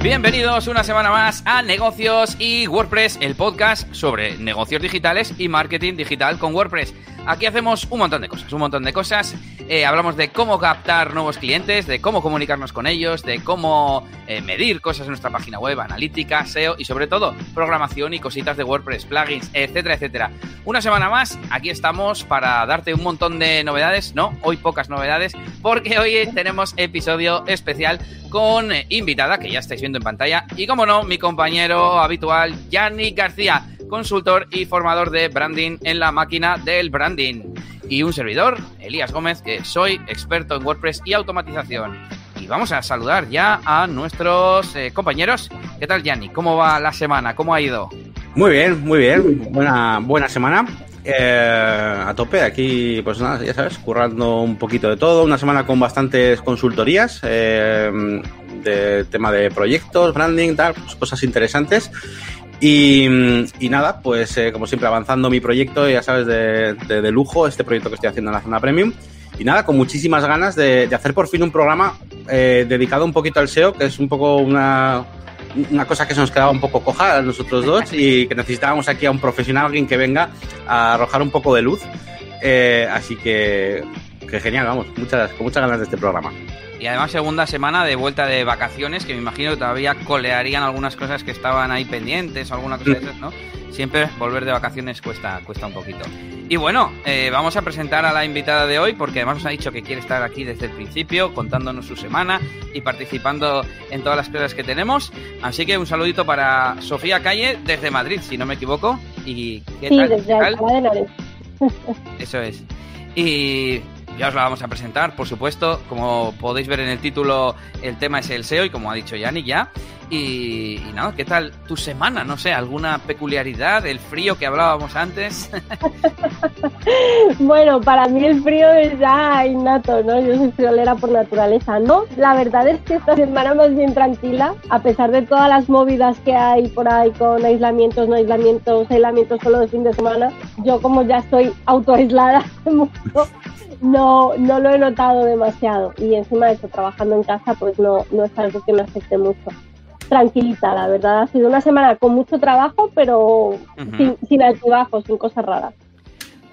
Bienvenidos una semana más a Negocios y WordPress, el podcast sobre negocios digitales y marketing digital con WordPress. Aquí hacemos un montón de cosas, un montón de cosas. Eh, hablamos de cómo captar nuevos clientes, de cómo comunicarnos con ellos, de cómo eh, medir cosas en nuestra página web, analítica, SEO y sobre todo programación y cositas de WordPress, plugins, etcétera, etcétera. Una semana más, aquí estamos para darte un montón de novedades, no, hoy pocas novedades, porque hoy tenemos episodio especial con eh, invitada que ya estáis viendo en pantalla y como no, mi compañero habitual, Yanni García consultor y formador de branding en la máquina del branding. Y un servidor, Elías Gómez, que soy experto en WordPress y automatización. Y vamos a saludar ya a nuestros eh, compañeros. ¿Qué tal, Yanni? ¿Cómo va la semana? ¿Cómo ha ido? Muy bien, muy bien. Buena, buena semana. Eh, a tope, aquí, pues nada, ya sabes, currando un poquito de todo. Una semana con bastantes consultorías eh, de tema de proyectos, branding, tal, pues cosas interesantes. Y, nada, pues eh, como siempre avanzando mi proyecto, ya sabes, de, de, lujo, este proyecto que estoy haciendo en la zona premium. Y nada, con muchísimas ganas de, de hacer por fin un programa eh, dedicado un poquito al SEO, que es un poco una, una cosa que se nos quedaba un poco coja a nosotros dos y que necesitábamos aquí a un profesional, alguien que venga a arrojar un poco de luz. Eh, así que, que genial, vamos, muchas, con muchas ganas de este programa. Y además segunda semana de vuelta de vacaciones, que me imagino que todavía colearían algunas cosas que estaban ahí pendientes o alguna cosa de esas, ¿no? Siempre volver de vacaciones cuesta, cuesta un poquito. Y bueno, eh, vamos a presentar a la invitada de hoy, porque además nos ha dicho que quiere estar aquí desde el principio, contándonos su semana y participando en todas las cosas que tenemos. Así que un saludito para Sofía Calle desde Madrid, si no me equivoco. Y ¿qué sí, desde Alcalá de Eso es. Y ya os la vamos a presentar, por supuesto. Como podéis ver en el título, el tema es el SEO y como ha dicho Yannick ya. Y, nada, ¿qué tal tu semana? No sé, ¿alguna peculiaridad? ¿El frío que hablábamos antes? bueno, para mí el frío es ya innato, ¿no? Yo soy friolera por naturaleza, ¿no? La verdad es que esta semana más bien tranquila, a pesar de todas las movidas que hay por ahí con aislamientos, no aislamientos, aislamientos solo de fin de semana. Yo como ya estoy autoaislada mucho, no, no lo he notado demasiado. Y encima de eso, trabajando en casa, pues no, no es algo que me afecte mucho. Tranquilita, la verdad. Ha sido una semana con mucho trabajo, pero sin, sin altibajos, sin cosas raras.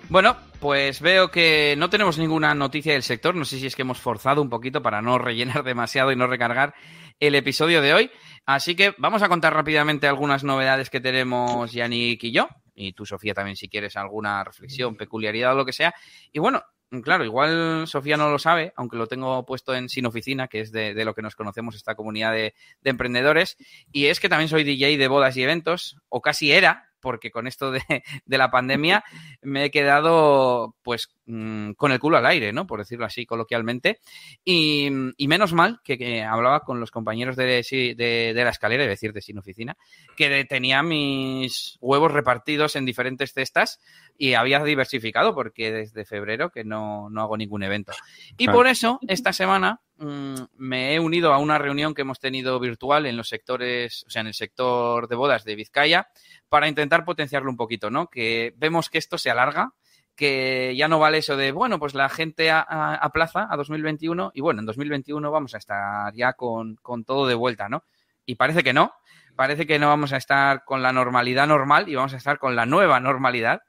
Bueno, pues veo que no tenemos ninguna noticia del sector. No sé si es que hemos forzado un poquito para no rellenar demasiado y no recargar el episodio de hoy. Así que vamos a contar rápidamente algunas novedades que tenemos Yannick y yo. Y tú, Sofía, también si quieres alguna reflexión, peculiaridad o lo que sea. Y bueno, claro, igual Sofía no lo sabe, aunque lo tengo puesto en Sin Oficina, que es de, lo que nos conocemos esta comunidad de, emprendedores, y es que también soy DJ de bodas y eventos, o casi era, porque con esto de, la pandemia me he quedado pues mm, con el culo al aire, ¿no? Por decirlo así coloquialmente. Y, menos mal que, hablaba con los compañeros de, de, de, la escalera, es decir, de sin oficina, que tenía mis huevos repartidos en diferentes cestas y había diversificado porque desde febrero que no, hago ningún evento. Y por eso, esta semana mm, me he unido a una reunión que hemos tenido virtual en los sectores, o sea, en el sector de bodas de Vizcaya, para intentar potenciarlo un poquito, ¿no? Que vemos que esto se alarga, que ya no vale eso de, bueno, pues la gente aplaza a 2021 y bueno, en 2021 vamos a estar ya con, con todo de vuelta, ¿no? Y parece que no, parece que no vamos a estar con la normalidad normal y vamos a estar con la nueva normalidad.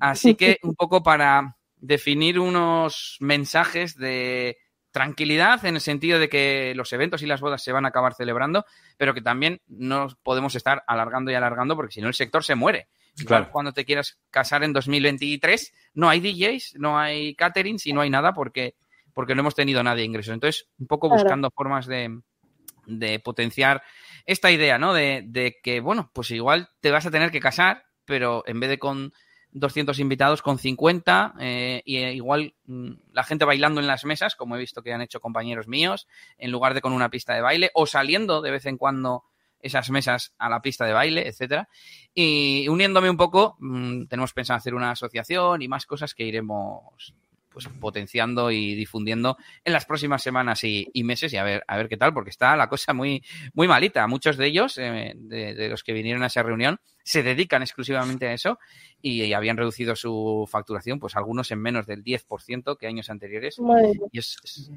Así que un poco para definir unos mensajes de tranquilidad en el sentido de que los eventos y las bodas se van a acabar celebrando, pero que también no podemos estar alargando y alargando porque si no el sector se muere. Claro. Cuando te quieras casar en 2023, no hay DJs, no hay caterings y no hay nada porque, porque no hemos tenido nadie de ingresos. Entonces, un poco buscando formas de, de potenciar esta idea, ¿no? De, de, que, bueno, pues igual te vas a tener que casar, pero en vez de con 200 invitados, con 50, eh, y eh, igual mm, la gente bailando en las mesas, como he visto que han hecho compañeros míos, en lugar de con una pista de baile, o saliendo de vez en cuando esas mesas a la pista de baile, etcétera. Y uniéndome un poco, mm, tenemos pensado hacer una asociación y más cosas que iremos pues potenciando y difundiendo en las próximas semanas y, meses y a ver, a ver qué tal, porque está la cosa muy, muy malita. Muchos de ellos, eh, de, los que vinieron a esa reunión, se dedican exclusivamente a eso y, habían reducido su facturación, pues algunos en menos del 10% que años anteriores. Y es,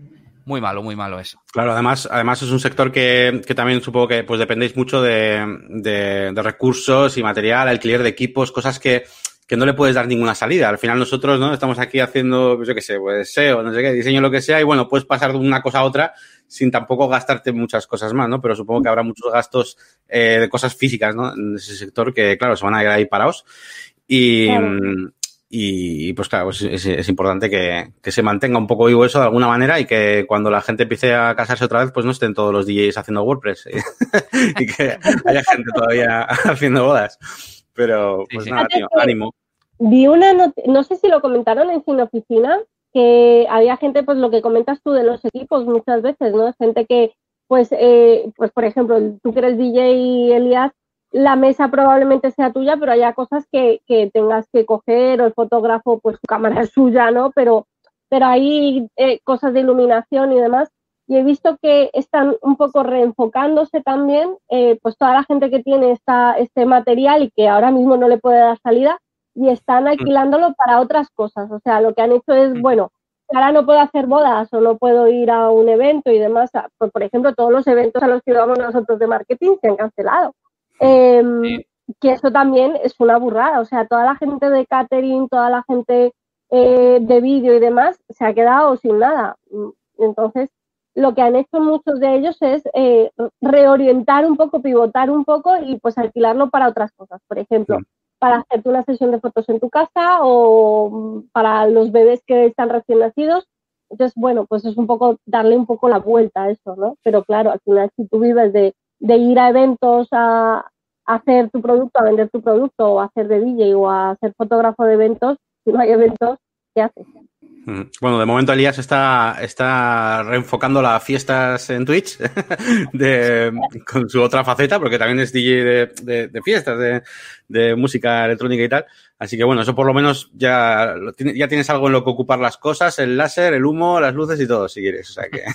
muy malo, muy malo eso. Claro, además, además es un sector que, que también supongo que pues dependéis mucho de, de, de recursos y material, alquiler de equipos, cosas que que no le puedes dar ninguna salida. Al final nosotros, ¿no? Estamos aquí haciendo, pues yo qué sé, pues SEO, no sé qué, diseño, lo que sea, y bueno, puedes pasar de una cosa a otra sin tampoco gastarte muchas cosas más, ¿no? Pero supongo que habrá muchos gastos eh, de cosas físicas, ¿no? En ese sector que, claro, se van a ir ahí parados. Y, y pues claro, pues es, importante que, que, se mantenga un poco vivo eso de alguna manera y que cuando la gente empiece a casarse otra vez, pues no estén todos los DJs haciendo WordPress y que haya gente todavía haciendo bodas. Pero, pues nada, tío, ánimo vi una, no sé si lo comentaron en Sin Oficina, que había gente, pues lo que comentas tú de los equipos muchas veces, ¿no? Gente que, pues, eh, pues por ejemplo, tú que eres DJ Elias, la mesa probablemente sea tuya, pero haya cosas que, que tengas que coger, o el fotógrafo, pues su cámara es suya, ¿no? Pero, pero hay eh, cosas de iluminación y demás. Y he visto que están un poco reenfocándose también, eh, pues toda la gente que tiene esta, este material y que ahora mismo no le puede dar salida, y están mm. alquilándolo para otras cosas. O sea, lo que han hecho es, mm. bueno, ahora no puedo hacer bodas o no puedo ir a un evento y demás. Pues, por ejemplo, todos los eventos a los que íbamos nosotros de marketing se han cancelado. Em, que eso también es una burrada. O sea, toda la gente de catering, toda la gente eh, de vídeo y demás se ha quedado sin nada. Entonces, lo que han hecho muchos de ellos es eh, reorientar un poco, pivotar un poco y pues alquilarlo para otras cosas. Por ejemplo, mm para hacerte una sesión de fotos en tu casa o para los bebés que están recién nacidos. Entonces, bueno, pues es un poco darle un poco la vuelta a eso, ¿no? Pero claro, al final si tú vives de, ir a eventos a, hacer tu producto, a vender tu producto o a hacer de DJ o a ser fotógrafo de eventos, si no hay eventos, ¿qué haces? Bueno, de momento Elías está, está reenfocando las fiestas en Twitch de, con su otra faceta, porque también es DJ de, fiestas, de, música electrónica y tal. Así que bueno, eso por lo menos ya, ya tienes algo en lo que ocupar las cosas, el láser, el humo, las luces y todo, si quieres. O sea que...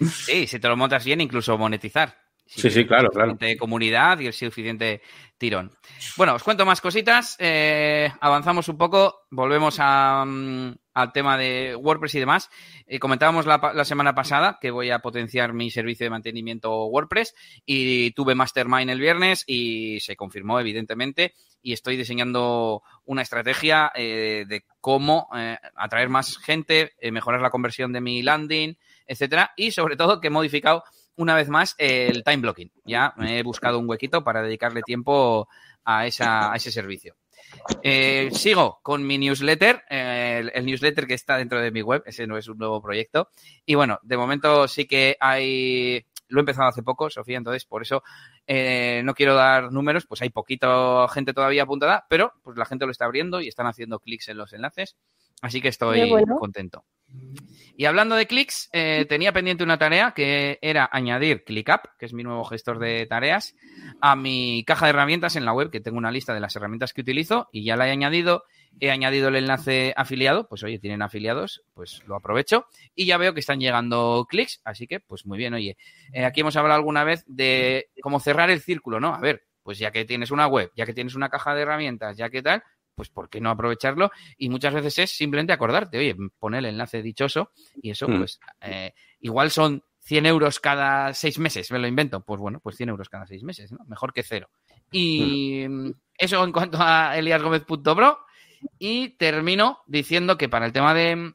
Sí, si te lo montas bien, incluso monetizar. Sí, sí, claro, claro. comunidad y el suficiente tirón. Bueno, os cuento más cositas. Eh, avanzamos un poco. Volvemos a, mm, al tema de WordPress y demás. Eh, comentábamos la, semana pasada que voy a potenciar mi servicio de mantenimiento WordPress y tuve Mastermind el viernes y se confirmó, evidentemente. Y estoy diseñando una estrategia eh, de cómo atraer más gente, mejorar la conversión de mi landing, etcétera. Y sobre todo que he modificado una vez más el time blocking. Ya me he buscado un huequito para dedicarle tiempo a, esa, a ese servicio. Eh, sigo con mi newsletter, el, newsletter que está dentro de mi web, ese no es un nuevo proyecto. Y bueno, de momento sí que hay, lo he empezado hace poco, Sofía, entonces por eso eh, no quiero dar números, pues hay poquito gente todavía apuntada, pero pues la gente lo está abriendo y están haciendo clics en los enlaces, así que estoy contento. Y hablando de clics, eh, tenía pendiente una tarea que era añadir ClickUp, que es mi nuevo gestor de tareas, a mi caja de herramientas en la web, que tengo una lista de las herramientas que utilizo y ya la he añadido. He añadido el enlace afiliado, pues oye, tienen afiliados, pues lo aprovecho y ya veo que están llegando clics, así que pues muy bien, oye, eh, aquí hemos hablado alguna vez de cómo cerrar el círculo, ¿no? A ver, pues ya que tienes una web, ya que tienes una caja de herramientas, ya que tal, pues ¿por qué no aprovecharlo? Y muchas veces es simplemente acordarte, oye, pon el enlace dichoso y eso, hmm. pues, eh, igual son 100 euros cada seis meses, me lo invento. Pues bueno, pues 100 euros cada seis meses, ¿no? Mejor que cero. Y hmm. eso en cuanto a eliasgomez.pro. Y termino diciendo que para el tema de,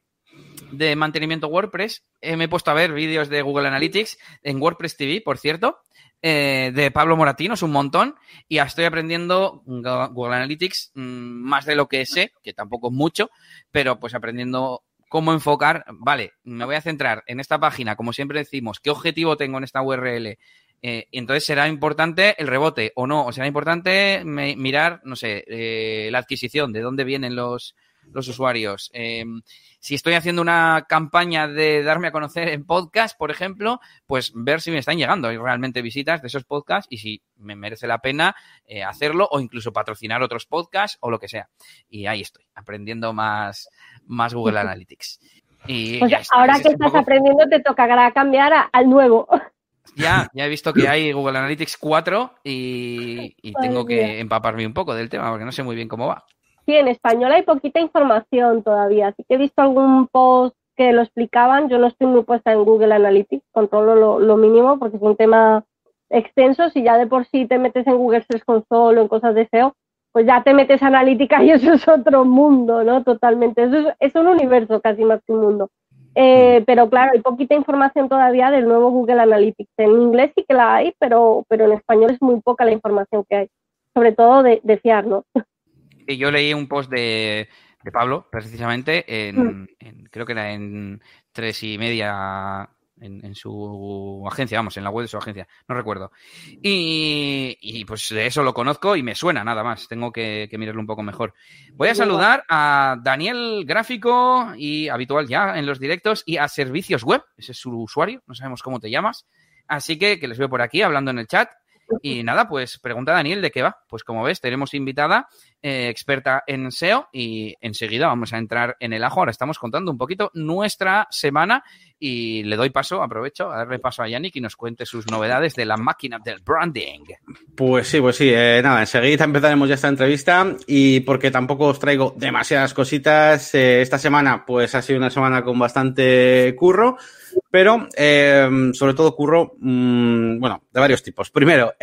de mantenimiento WordPress, me he puesto a ver vídeos de Google Analytics en WordPress TV, por cierto, eh, de Pablo Moratino, es un montón, y estoy aprendiendo Google Analytics mm, más de lo que sé, que tampoco es mucho, pero pues aprendiendo cómo enfocar, vale, me voy a centrar en esta página, como siempre decimos, qué objetivo tengo en esta URL, eh, entonces será importante el rebote o no, o será importante mirar, no sé, eh, la adquisición, de dónde vienen los, los usuarios. Em, si estoy haciendo una campaña de darme a conocer en podcast, por ejemplo, pues ver si me están llegando realmente visitas de esos podcasts y si me merece la pena eh, hacerlo o incluso patrocinar otros podcasts o lo que sea. Y ahí estoy, aprendiendo más, más Google Analytics. Y ahora que estás aprendiendo te tocará cambiar al nuevo. Ya, ya he visto que hay Google Analytics 4 y, tengo que empaparme un poco del tema porque no sé muy bien cómo va. Sí, en español hay poquita información todavía. Así que he visto algún post que lo explicaban. Yo no estoy muy puesta en Google Analytics, controlo lo, mínimo porque es un tema extenso. Si ya de por sí te metes en Google Search Console o en cosas de SEO, pues ya te metes analítica y eso es otro mundo, ¿no? Totalmente. Eso es, un universo casi más que un mundo. Eh, pero claro, hay poquita información todavía del nuevo Google Analytics. En inglés sí que la hay, pero, pero en español es muy poca la información que hay, sobre todo de, de fiar, ¿no? Y yo leí un post de, de Pablo, precisamente, en, mm. en, creo que era en tres y media en, su agencia, vamos, en la web de su agencia, no recuerdo. Y, pues de eso lo conozco y me suena nada más, tengo que, mirarlo un poco mejor. Voy a saludar a Daniel Gráfico y habitual ya en los directos y a Servicios Web, ese es su usuario, no sabemos cómo te llamas. Así que, que les veo por aquí hablando en el chat. Y nada, pues pregunta a Daniel de qué va. Pues como ves, tenemos invitada eh, experta en SEO y enseguida vamos a entrar en el ajo. Ahora estamos contando un poquito nuestra semana y le doy paso, aprovecho a darle paso a Yannick y nos cuente sus novedades de la máquina del branding. Pues sí, pues sí, eh, nada, enseguida empezaremos ya esta entrevista y porque tampoco os traigo demasiadas cositas, eh, esta semana pues ha sido una semana con bastante curro. Pero, eh, sobre todo, curro, mmm, bueno, de varios tipos. Primero,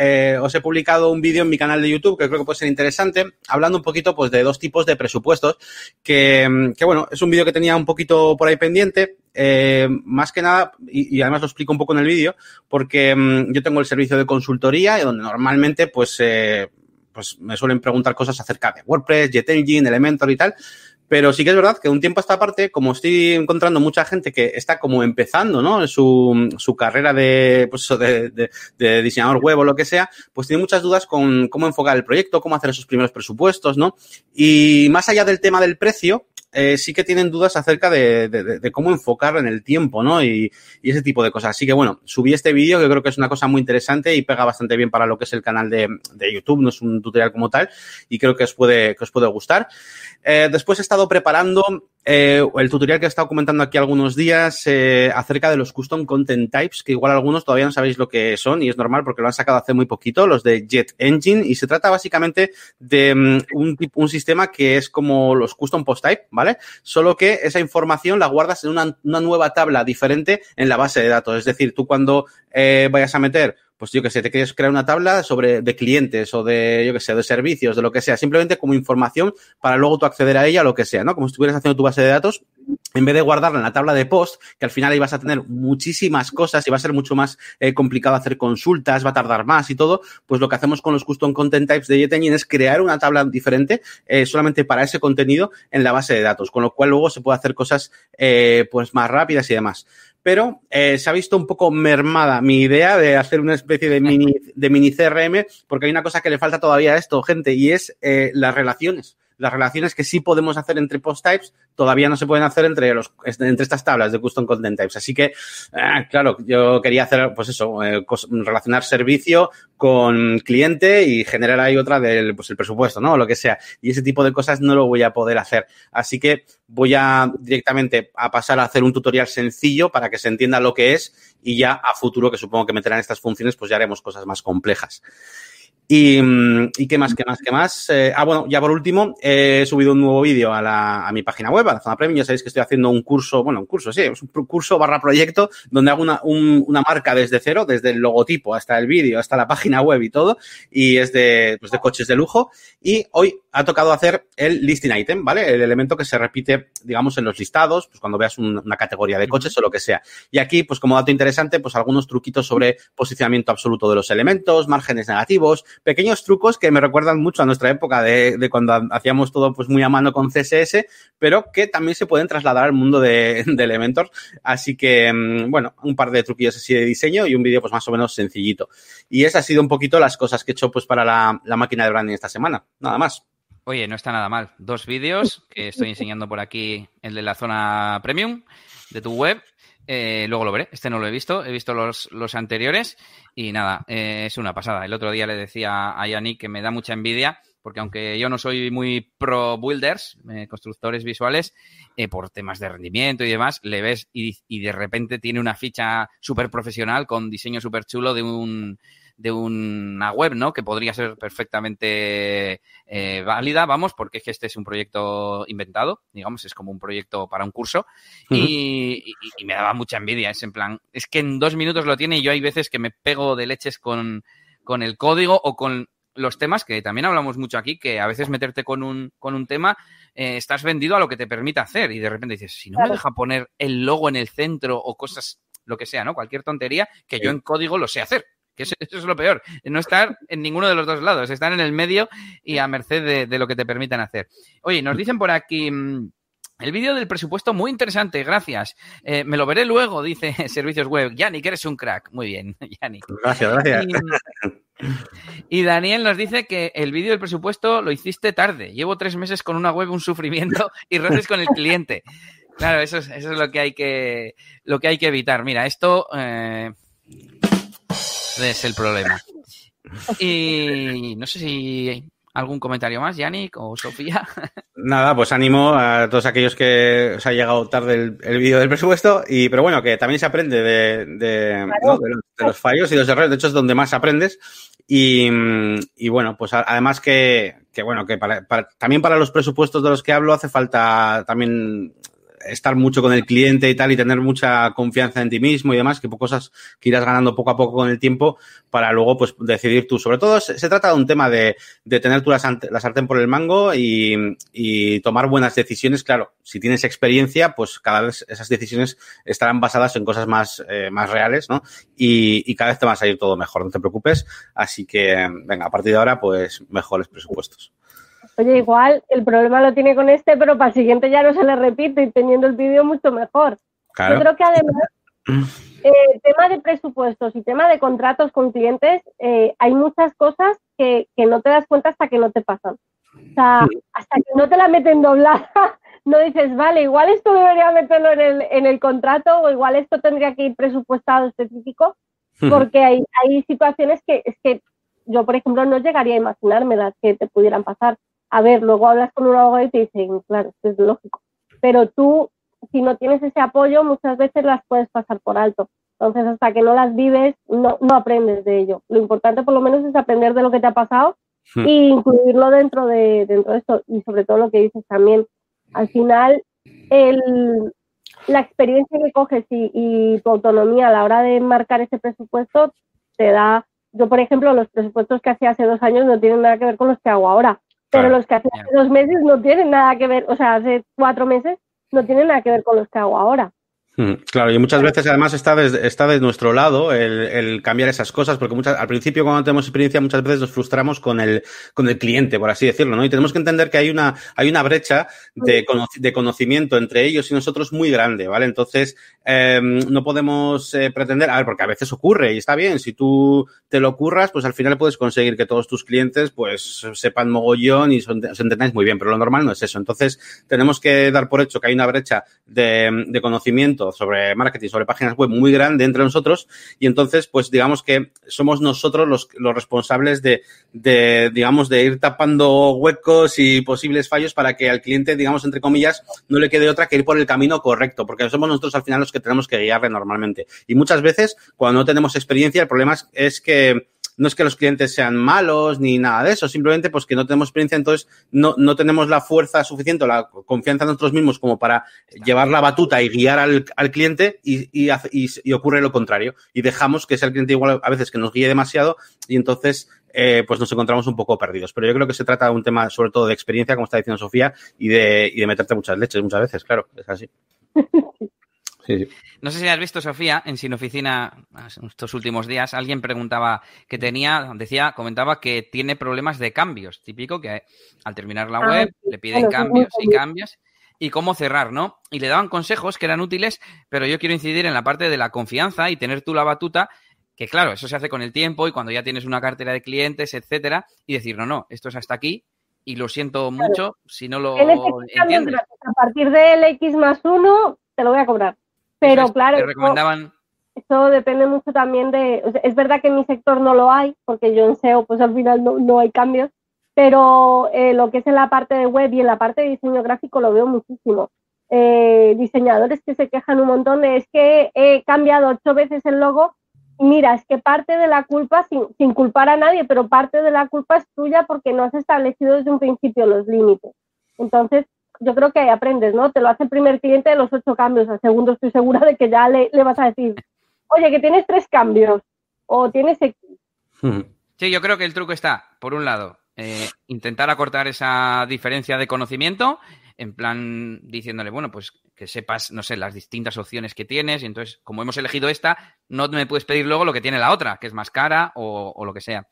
os he publicado un vídeo en mi canal de YouTube que creo que puede ser interesante, hablando un poquito, pues, de dos tipos de presupuestos, que, que bueno, es un vídeo que tenía un poquito por ahí pendiente, eh, más que nada, y, además lo explico un poco en el vídeo, porque mm, yo tengo el servicio de consultoría donde normalmente, pues, eh, pues me suelen preguntar cosas acerca de WordPress, JetEngine, Elementor y tal. Pero sí que es verdad que un tiempo a esta parte, como estoy encontrando mucha gente que está como empezando, ¿no? Su, su carrera de, pues de, de, de, diseñador web o lo que sea, pues tiene muchas dudas con cómo enfocar el proyecto, cómo hacer esos primeros presupuestos, ¿no? Y más allá del tema del precio, eh, sí que tienen dudas acerca de, de, de, cómo enfocar en el tiempo, ¿no? Y, y, ese tipo de cosas. Así que bueno, subí este vídeo que creo que es una cosa muy interesante y pega bastante bien para lo que es el canal de, de YouTube, no es un tutorial como tal, y creo que os puede, que os puede gustar. Eh, después he estado preparando eh, el tutorial que he estado comentando aquí algunos días eh, acerca de los custom content types, que igual algunos todavía no sabéis lo que son y es normal porque lo han sacado hace muy poquito, los de Jet Engine, y se trata básicamente de um, un, un, sistema que es como los custom post type, ¿vale? Solo que esa información la guardas en una, una nueva tabla diferente en la base de datos. Es decir, tú cuando eh, vayas a meter pues yo que sé, te quieres crear una tabla sobre de clientes o de, yo que sé, de servicios, de lo que sea, simplemente como información para luego tú acceder a ella, lo que sea, ¿no? Como si estuvieras haciendo tu base de datos, en vez de guardarla en la tabla de post, que al final ahí vas a tener muchísimas cosas y va a ser mucho más eh, complicado hacer consultas, va a tardar más y todo, pues lo que hacemos con los custom content types de JetEngine es crear una tabla diferente eh, solamente para ese contenido en la base de datos, con lo cual luego se puede hacer cosas eh, pues más rápidas y demás pero eh, se ha visto un poco mermada mi idea de hacer una especie de mini, de mini CRM, porque hay una cosa que le falta todavía a esto, gente, y es eh, las relaciones las relaciones que sí podemos hacer entre post types todavía no se pueden hacer entre los entre estas tablas de custom content types. Así que, eh, claro, yo quería hacer, pues eso, eh, relacionar servicio con cliente y generar ahí otra del, pues el presupuesto, ¿no? O lo que sea. Y ese tipo de cosas no lo voy a poder hacer. Así que voy a directamente a pasar a hacer un tutorial sencillo para que se entienda lo que es y ya a futuro, que supongo que meterán estas funciones, pues ya haremos cosas más complejas. Y, y, qué más, qué más, qué más. Eh, ah, bueno, ya por último, he subido un nuevo vídeo a, la, a mi página web, a la zona premium. Ya sabéis que estoy haciendo un curso, bueno, un curso, sí, es un curso barra proyecto donde hago una, un, una marca desde cero, desde el logotipo hasta el vídeo, hasta la página web y todo. Y es de, pues de coches de lujo. Y hoy ha tocado hacer el listing item, ¿vale? El elemento que se repite, digamos, en los listados, pues cuando veas un, una categoría de coches o lo que sea. Y aquí, pues como dato interesante, pues algunos truquitos sobre posicionamiento absoluto de los elementos, márgenes negativos, pequeños trucos que me recuerdan mucho a nuestra época de, de, cuando hacíamos todo pues muy a mano con CSS, pero que también se pueden trasladar al mundo de, de Elementor. Así que, mm, bueno, un par de truquillos así de diseño y un vídeo pues más o menos sencillito. Y esas ha sido un poquito las cosas que he hecho pues para la, la máquina de branding esta semana. Nada más. Oye, no está nada mal. Dos vídeos que estoy enseñando por aquí, el de la zona premium de tu web. Eh, luego lo veré. Este no lo he visto. He visto los, los anteriores y nada, eh, es una pasada. El otro día le decía a Yannick que me da mucha envidia porque aunque yo no soy muy pro builders, eh, constructores visuales, por temas de rendimiento y demás, le ves y, y de repente tiene una ficha súper profesional con diseño súper chulo de un de una web, ¿no? Que podría ser perfectamente eh, válida, vamos, porque es que este es un proyecto inventado, digamos, es como un proyecto para un curso y, y- y me daba mucha envidia, es en plan, es que en dos minutos lo tiene y yo hay veces que me pego de leches con, con el código o con los temas que también hablamos mucho aquí, que a veces meterte con un, con un tema, eh, estás vendido a lo que te permite hacer y de repente dices, si no me deja poner el logo en el centro o cosas, lo que sea, ¿no? Cualquier tontería que yo en código lo sé hacer. Que eso, eso es lo peor, no estar en ninguno de los dos lados, estar en el medio y a merced de, de lo que te permitan hacer. Oye, nos dicen por aquí, mm, el vídeo del presupuesto muy interesante, gracias. Eh, me lo veré luego, dice Servicios Web. Yannick, eres un crack. Muy bien, Yannick. Gracias, gracias. Y, y Daniel nos dice que el vídeo del presupuesto lo hiciste tarde. Llevo tres meses con una web, un sufrimiento y roces con el cliente. Claro, eso es, eso es lo que hay que lo que hay que evitar. Mira, esto eh, es el problema. Y no sé si hay algún comentario más, Yannick o Sofía. Nada, pues ánimo a todos aquellos que os ha llegado tarde el, el vídeo del presupuesto, y pero bueno, que también se aprende de, de, ¿no? de los, de los fallos y los errores, de hecho es donde más aprendes. Y, y bueno, pues además que, que bueno, que para, para- también para los presupuestos de los que hablo hace falta también estar mucho con el cliente y tal y tener mucha confianza en ti mismo y demás, que cosas que irás ganando poco a poco con el tiempo para luego pues decidir tú. Sobre todo se, trata de un tema de, de tener tú la, la sartén por el mango y, y tomar buenas decisiones. Claro, si tienes experiencia, pues cada vez esas decisiones estarán basadas en cosas más, eh, más reales, ¿no? Y, y cada vez te va a salir todo mejor, no te preocupes. Así que, venga, a partir de ahora, pues mejores presupuestos. Oye, igual el problema lo tiene con este, pero para el siguiente ya no se le repite y teniendo el vídeo mucho mejor. Claro. Yo creo que además, eh, tema de presupuestos y tema de contratos con clientes, eh, hay muchas cosas que, que no te das cuenta hasta que no te pasan. O sea, hasta que no te la meten doblada, no dices, vale, igual esto debería meterlo en el, en el contrato o igual esto tendría que ir presupuestado específico, porque hay, hay situaciones que es que yo, por ejemplo, no llegaría a imaginarme las que te pudieran pasar. A ver, luego hablas con un abogado y te dicen, claro, esto es lógico. Pero tú, si no tienes ese apoyo, muchas veces las puedes pasar por alto. Entonces, hasta que no las vives, no, no aprendes de ello. Lo importante, por lo menos, es aprender de lo que te ha pasado e incluirlo dentro de, dentro de esto. Y sobre todo lo que dices también, al final, el, la experiencia que coges y, y tu autonomía a la hora de marcar ese presupuesto te da. Yo, por ejemplo, los presupuestos que hacía hace dos años no tienen nada que ver con los que hago ahora, pero Claro. los que hace dos meses no tienen nada que ver, o sea, hace cuatro meses no tienen nada que ver con los que hago ahora. Mm, Claro, y muchas veces además está desde, está de nuestro lado el, el cambiar esas cosas, porque muchas, al principio cuando tenemos experiencia muchas veces nos frustramos con el, con el cliente, por así decirlo, ¿no? Y tenemos que entender que hay una, hay una brecha de, de conocimiento entre ellos y nosotros muy grande, ¿vale? Entonces, eh, no podemos eh, pretender, a ver, porque a veces ocurre y está bien, si tú te lo curras, pues al final puedes conseguir que todos tus clientes pues sepan mogollón y son- os entendáis muy bien, pero lo normal no es eso. Entonces, tenemos que dar por hecho que hay una brecha de, de conocimiento sobre marketing, sobre páginas web muy grande entre nosotros y entonces, pues digamos que somos nosotros los, los responsables de, de, digamos, de ir tapando huecos y posibles fallos para que al cliente, digamos, entre comillas, no le quede otra que ir por el camino correcto, porque somos nosotros al final los que tenemos que guiarle normalmente. Y muchas veces, cuando no tenemos experiencia, el problema es, es que no es que los clientes sean malos ni nada de eso, simplemente pues que no tenemos experiencia, entonces no, no tenemos la fuerza suficiente o la confianza en nosotros mismos como para llevar la batuta y guiar al, al cliente y, y, hace- y- y ocurre lo contrario. Y dejamos que sea el cliente igual a veces que nos guíe demasiado y entonces eh, pues nos encontramos un poco perdidos. Pero yo creo que se trata de un tema sobre todo de experiencia, como está diciendo Sofía, y de, y de meterte muchas leches muchas veces, claro, es así. Sí. No sé si has visto, Sofía, en Sin Oficina estos últimos días, alguien preguntaba que tenía, decía, comentaba que tiene problemas de cambios. Típico que al terminar la Ah, web sí. le piden cambios y cambios y cómo cerrar, ¿no? Y le daban consejos que eran útiles, pero yo quiero incidir en la parte de la confianza y tener tú la batuta, que claro, eso se hace con el tiempo y cuando ya tienes una cartera de clientes, etcétera, y decir, no, no, esto es hasta aquí y lo siento mucho si no lo entiendes. A partir del X más 1 te lo voy a cobrar. Pero claro, te recomendaban... Eso, depende mucho también de... es verdad que en mi sector no lo hay, porque yo en SEO pues al final no, no hay cambios, pero eh, lo que es en la parte de web y en la parte de diseño gráfico lo veo muchísimo. Eh, diseñadores que se quejan un montón de es que he cambiado ocho veces el logo mira, es que parte de la culpa, sin, culpar a nadie, pero parte de la culpa es tuya porque no has establecido desde un principio los límites. Entonces, yo creo que ahí aprendes, ¿no? Te lo hace el primer cliente de los ocho cambios. Al segundo estoy segura de que ya le, vas a decir, oye, que tienes tres cambios o tienes X. Sí, yo creo que el truco está, por un lado, eh, intentar acortar esa diferencia de conocimiento, en plan diciéndole, bueno, pues que sepas, no sé, las distintas opciones que tienes. Y entonces, como hemos elegido esta, no me puedes pedir luego lo que tiene la otra, que es más cara o, lo que sea.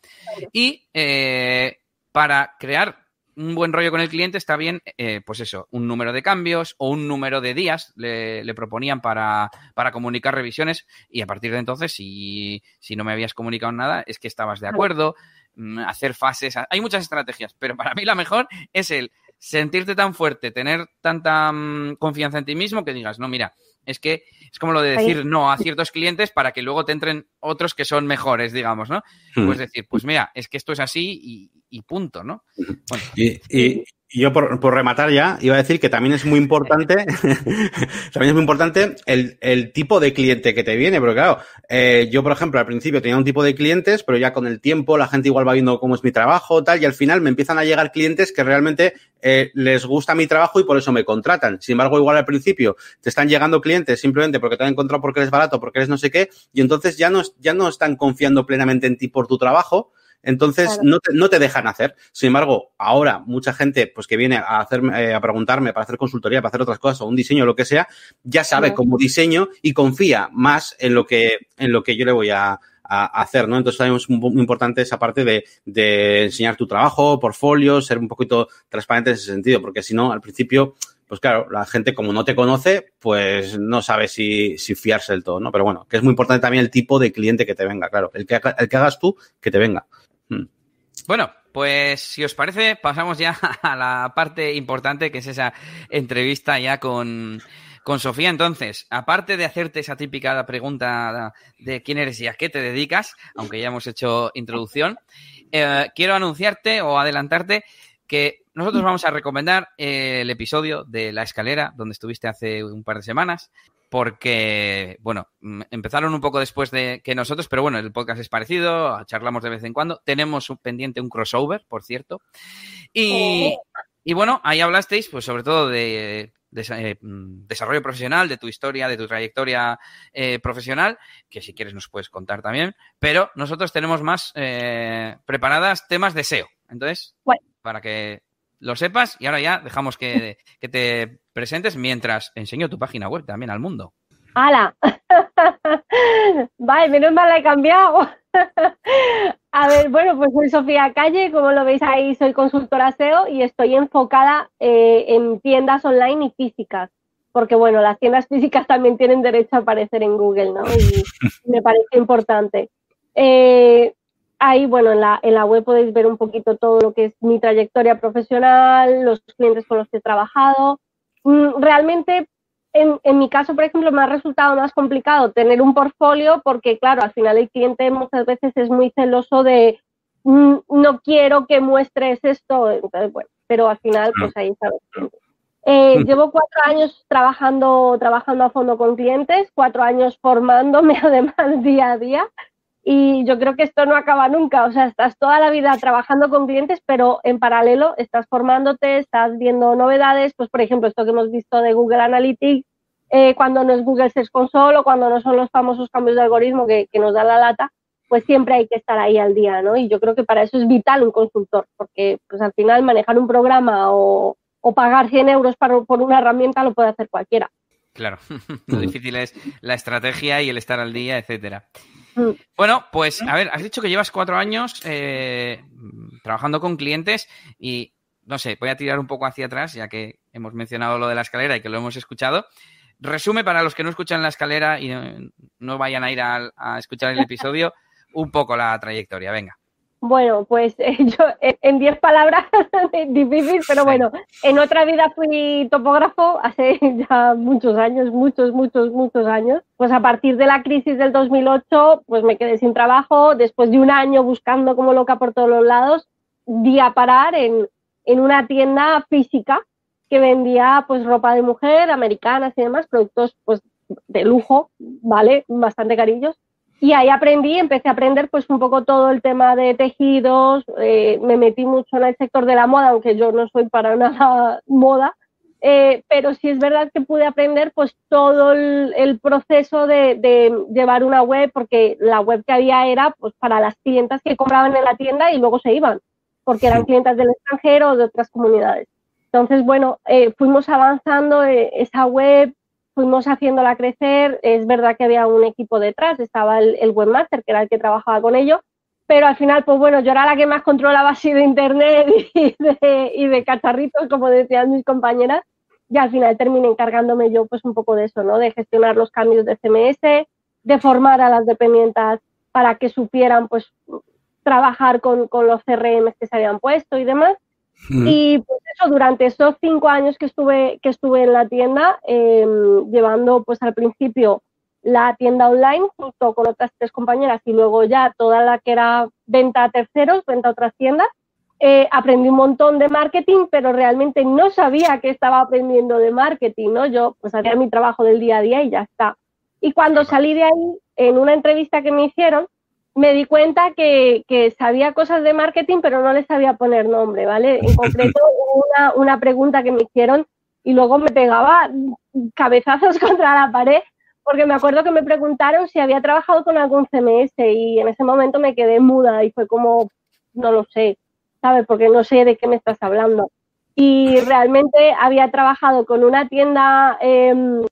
Y eh, para crear un buen rollo con el cliente está bien, eh, pues eso, un número de cambios o un número de días le, proponían para, para, comunicar revisiones y a partir de entonces, si, si no me habías comunicado nada, es que estabas de acuerdo, mm, hacer fases, hay muchas estrategias, pero para mí la mejor es el sentirte tan fuerte, tener tanta mm, confianza en ti mismo que digas, no, mira, es que es como lo de decir no a ciertos clientes para que luego te entren otros que son mejores, digamos, ¿no? Hmm. Pues decir, pues mira, es que esto es así y, punto, ¿no? y, y yo por, por, rematar ya, iba a decir que también es muy importante, también es muy importante el, el, tipo de cliente que te viene, porque claro, eh, yo por ejemplo al principio tenía un tipo de clientes, pero ya con el tiempo la gente igual va viendo cómo es mi trabajo, tal, y al final me empiezan a llegar clientes que realmente eh, les gusta mi trabajo y por eso me contratan. Sin embargo, igual al principio te están llegando clientes simplemente porque te han encontrado porque eres barato, porque eres no sé qué, y entonces ya no, ya no están confiando plenamente en ti por tu trabajo, entonces, no, te, no te dejan hacer. Sin embargo, ahora mucha gente pues que viene a hacerme, eh, a preguntarme para hacer consultoría, para hacer otras cosas o un diseño o lo que sea, ya sabe cómo diseño y confía más en lo que, en lo que yo le voy a, hacer, ¿no? Entonces también es muy importante esa parte de, de enseñar tu trabajo, portfolio, ser un poquito transparente en ese sentido, porque si no, al principio, pues claro, la gente como no te conoce, pues no sabe si, fiarse del todo, ¿no? Pero bueno, que es muy importante también el tipo de cliente que te venga, claro. El que, el que hagas tú, que te venga. Hmm. Bueno, pues si os parece, pasamos ya a la parte importante, que es esa entrevista ya con, Sofía. Entonces, aparte de hacerte esa típica pregunta de quién eres y a qué te dedicas, aunque ya hemos hecho introducción, eh, quiero anunciarte o adelantarte que nosotros vamos a recomendar el episodio de La Escalera, donde estuviste hace un par de semanas, porque, bueno, mm, empezaron un poco después de que nosotros, pero bueno, el podcast es parecido, charlamos de vez en cuando. Tenemos un pendiente un crossover, por cierto. Y, y bueno, ahí hablasteis, pues sobre todo de, eh, mm, desarrollo profesional, de tu historia, de tu trayectoria eh, profesional, que si quieres nos puedes contar también. Pero nosotros tenemos más eh, preparadas temas de SEO. Entonces, para que lo sepas y ahora ya dejamos que, que te presentes mientras enseño tu página web también al mundo. ¡Hala! vale, menos mal la he cambiado. A ver, bueno, pues soy Sofía Calle, como lo veis ahí, soy consultora SEO y estoy enfocada eh, en tiendas online y físicas, porque bueno, las tiendas físicas también tienen derecho a aparecer en Google, ¿no? Y me parece importante. Eh, ahí, bueno, en la, en la web podéis ver un poquito todo lo que es mi trayectoria profesional, los clientes con los que he trabajado. Mm, realmente, en, en, mi caso, por ejemplo, me ha resultado más complicado tener un portfolio porque, claro, al final el cliente muchas veces es muy celoso de mm, no quiero que muestres esto, entonces, bueno, pero al final, pues ahí sabes. Eh, mm. llevo cuatro años trabajando, trabajando a fondo con clientes, cuatro años formándome además día a día. Y yo creo que esto no acaba nunca, o sea, estás toda la vida trabajando con clientes, pero en paralelo estás formándote, estás viendo novedades, pues por ejemplo, esto que hemos visto de Google Analytics, eh, cuando no es Google Search Console o cuando no son los famosos cambios de algoritmo que, nos da la lata, pues siempre hay que estar ahí al día, ¿no? Y yo creo que para eso es vital un consultor, porque pues al final manejar un programa o, pagar 100 euros por una herramienta lo puede hacer cualquiera. Claro, lo difícil es la estrategia y el estar al día, etcétera. Mm. Bueno, pues a ver, has dicho que llevas cuatro años eh, trabajando con clientes y no sé, voy a tirar un poco hacia atrás, ya que hemos mencionado lo de la escalera y que lo hemos escuchado. Resume para los que no escuchan la escalera y no, vayan a ir a, escuchar el episodio, un poco la trayectoria, venga. Bueno, pues eh, yo en diez palabras difícil, pero bueno, en otra vida fui topógrafo hace ya muchos años, muchos, muchos, muchos años. Pues a partir de la crisis del 2008, pues me quedé sin trabajo. Después de un año buscando como loca por todos los lados, di a parar en, en una tienda física que vendía pues ropa de mujer, americanas y demás, productos pues de lujo, ¿vale? Bastante carillos. Y ahí aprendí, empecé a aprender pues un poco todo el tema de tejidos, eh, me metí mucho en el sector de la moda, aunque yo no soy para nada moda, eh, pero sí es verdad que pude aprender pues todo el, proceso de, de, llevar una web, porque la web que había era pues para las clientas que compraban en la tienda y luego se iban, porque eran clientas del extranjero o de otras comunidades. Entonces, bueno, eh, fuimos avanzando esa web, fuimos haciéndola crecer. Es verdad que había un equipo detrás, estaba el, webmaster, que era el que trabajaba con ello, pero al final, pues bueno, yo era la que más controlaba así de internet y de, cacharritos, como decían mis compañeras, y al final terminé encargándome yo pues un poco de eso, ¿no? De gestionar los cambios de CMS, de formar a las dependientes para que supieran pues trabajar con, con los CRM que se habían puesto y demás. Y pues eso, durante esos cinco años que estuve, que estuve en la tienda, em, llevando pues al principio la tienda online junto con otras tres compañeras y luego ya toda la que era venta a terceros, venta a otras tiendas, eh, aprendí un montón de marketing, pero realmente no sabía que estaba aprendiendo de marketing, ¿no? Yo pues hacía mi trabajo del día a día y ya está. Y cuando salí de ahí, en una entrevista que me hicieron, me di cuenta que, que, sabía cosas de marketing, pero no les sabía poner nombre, ¿vale? En concreto, una, una pregunta que me hicieron y luego me pegaba cabezazos contra la pared, porque me acuerdo que me preguntaron si había trabajado con algún CMS y en ese momento me quedé muda y fue como, no lo sé, ¿sabes? Porque no sé de qué me estás hablando. Y realmente había trabajado con una tienda eh,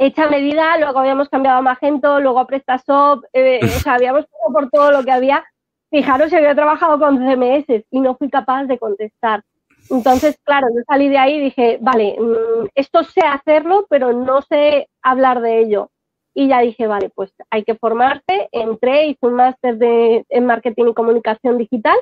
hecha medida, luego habíamos cambiado a Magento, luego a PrestaShop, eh, o sea, habíamos pasado por todo lo que había. Fijaros, había trabajado con CMS y no fui capaz de contestar. Entonces, claro, yo salí de ahí y dije, vale, mm, esto sé hacerlo, pero no sé hablar de ello. Y ya dije, vale, pues hay que formarse. Entré, hice un máster de, en marketing y comunicación digital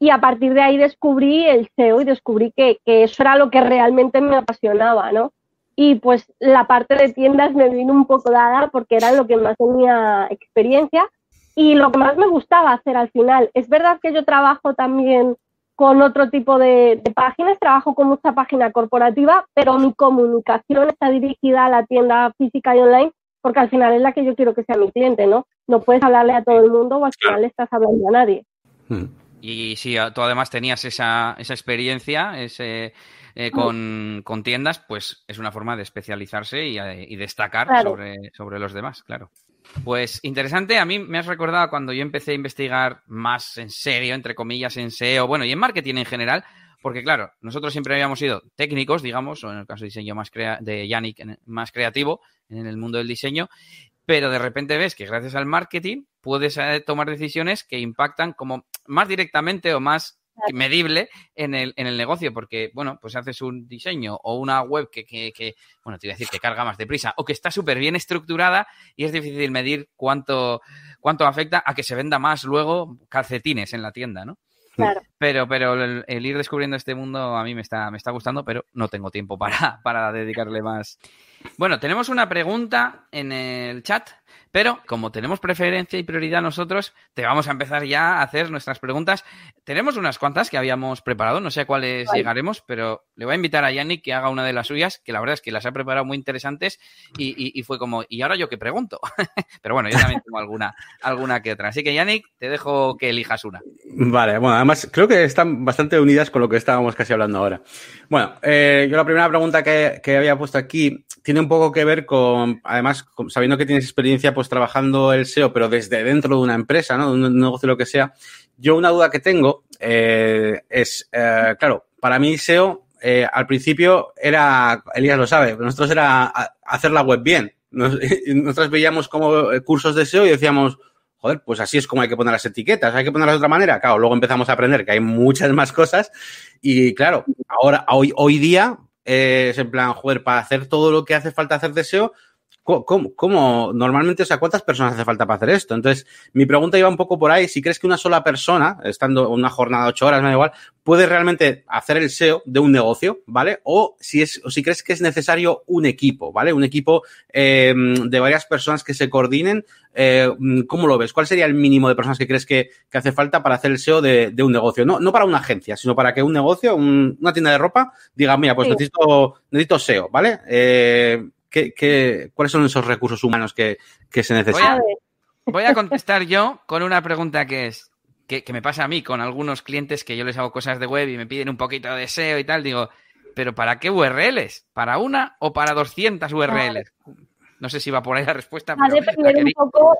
y a partir de ahí descubrí el SEO y descubrí que, que eso era lo que realmente me apasionaba, ¿no? Y pues la parte de tiendas me vino un poco dada porque era lo que más tenía experiencia y lo que más me gustaba hacer al final. Es verdad que yo trabajo también con otro tipo de, páginas, trabajo con mucha página corporativa, pero mi comunicación está dirigida a la tienda física y online porque al final es la que yo quiero que sea mi cliente, ¿no? No puedes hablarle a todo el mundo o al final estás hablando a nadie. Hmm. Y si tú además tenías esa, esa experiencia, ese, eh, con, con, tiendas, pues es una forma de especializarse y, y destacar sobre, sobre los demás, claro. Pues interesante, a mí me has recordado cuando yo empecé a investigar más en serio, entre comillas, en SEO, bueno, y en marketing en general, porque claro, nosotros siempre habíamos sido técnicos, digamos, o en el caso de diseño más crea de Yannick, más creativo en el mundo del diseño, pero de repente ves que gracias al marketing puedes eh, tomar decisiones que impactan como más directamente o más medible en el, en el negocio, porque, bueno, pues haces un diseño o una web que, que, que bueno, te iba a decir que carga más deprisa o que está súper bien estructurada y es difícil medir cuánto, cuánto afecta a que se venda más luego calcetines en la tienda, ¿no? Claro. Pero, pero el, el, ir descubriendo este mundo a mí me está, me está gustando, pero no tengo tiempo para, para dedicarle más. Bueno, tenemos una pregunta en el chat pero como tenemos preferencia y prioridad nosotros, te vamos a empezar ya a hacer nuestras preguntas. Tenemos unas cuantas que habíamos preparado, no sé a cuáles llegaremos, pero le voy a invitar a Yannick que haga una de las suyas, que la verdad es que las ha preparado muy interesantes y, fue como, ¿y ahora yo qué pregunto? pero bueno, yo también tengo alguna, alguna que otra. Así que Yannick, te dejo que elijas una. Vale, bueno, además creo que están bastante unidas con lo que estábamos casi hablando ahora. Bueno, eh, yo la primera pregunta que, que había puesto aquí tiene un poco que ver con, además, sabiendo que tienes experiencia pues trabajando el SEO, pero desde dentro de una empresa, ¿no? De un negocio, lo que sea. Yo una duda que tengo eh, es, eh, claro, para mí SEO eh, al principio era, Elías lo sabe, nosotros era hacer la web bien. nosotros veíamos como cursos de SEO y decíamos, joder, pues así es como hay que poner las etiquetas, hay que ponerlas de otra manera. Claro, luego empezamos a aprender que hay muchas más cosas y claro, ahora, hoy, hoy día es en plan, joder, para hacer todo lo que hace falta hacer de SEO, ¿cómo, normalmente, o sea, cuántas personas hace falta para hacer esto? Entonces, mi pregunta iba un poco por ahí, si crees que una sola persona, estando una jornada de ocho horas, me da igual, puede realmente hacer el SEO de un negocio, ¿vale? O si es, o si crees que es necesario un equipo, ¿vale? Un equipo eh, de varias personas que se coordinen. Eh, ¿Cómo lo ves? ¿Cuál sería el mínimo de personas que crees que, hace falta para hacer el SEO de, un negocio? No, no para una agencia, sino para que un negocio, una tienda de ropa, diga, mira, pues necesito, necesito SEO, ¿vale? Eh, ¿qué, cuáles son esos recursos humanos que, se necesitan? Voy a, contestar yo con una pregunta que es, que, me pasa a mí con algunos clientes que yo les hago cosas de web y me piden un poquito de SEO y tal, digo, ¿pero para qué URLs? ¿Para una o para 200 URLs? No sé si va por ahí la respuesta. Va a depender un poco,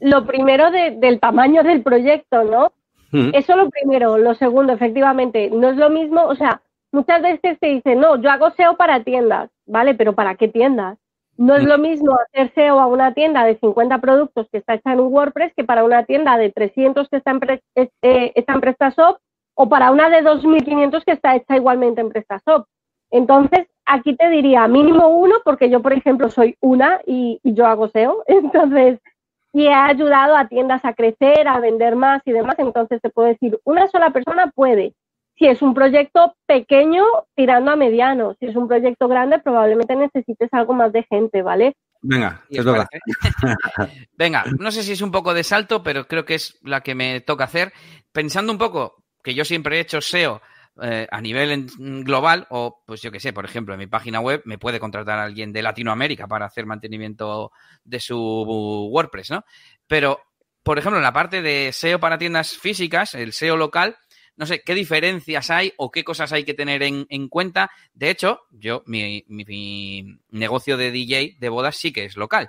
lo primero del tamaño del proyecto, ¿no? Mm. Eso lo primero. Lo segundo, efectivamente, no es lo mismo, o sea, muchas veces te dicen, no, yo hago SEO para tiendas, ¿vale? Pero ¿para qué tiendas? No es mm. lo mismo hacer SEO a una tienda de 50 productos que está hecha en un WordPress que para una tienda de 300 que está en, eh, está en PrestaShop o para una de 2.500 que está hecha igualmente en PrestaShop. Entonces, aquí te diría mínimo uno, porque yo, por ejemplo, soy una y, y yo hago SEO. Entonces, y he ayudado a tiendas a crecer, a vender más y demás. Entonces, te puedo decir, una sola persona puede, si es un proyecto pequeño, tirando a mediano. Si es un proyecto grande, probablemente necesites algo más de gente, ¿vale? Venga, es Venga, no sé si es un poco de salto, pero creo que es la que me toca hacer. Pensando un poco que yo siempre he hecho SEO eh, a nivel global, o pues yo que sé, por ejemplo, en mi página web me puede contratar a alguien de Latinoamérica para hacer mantenimiento de su WordPress, ¿no? Pero, por ejemplo, en la parte de SEO para tiendas físicas, el SEO local, no sé qué diferencias hay o qué cosas hay que tener en, cuenta. De hecho, yo, mi, negocio de DJ de bodas sí que es local.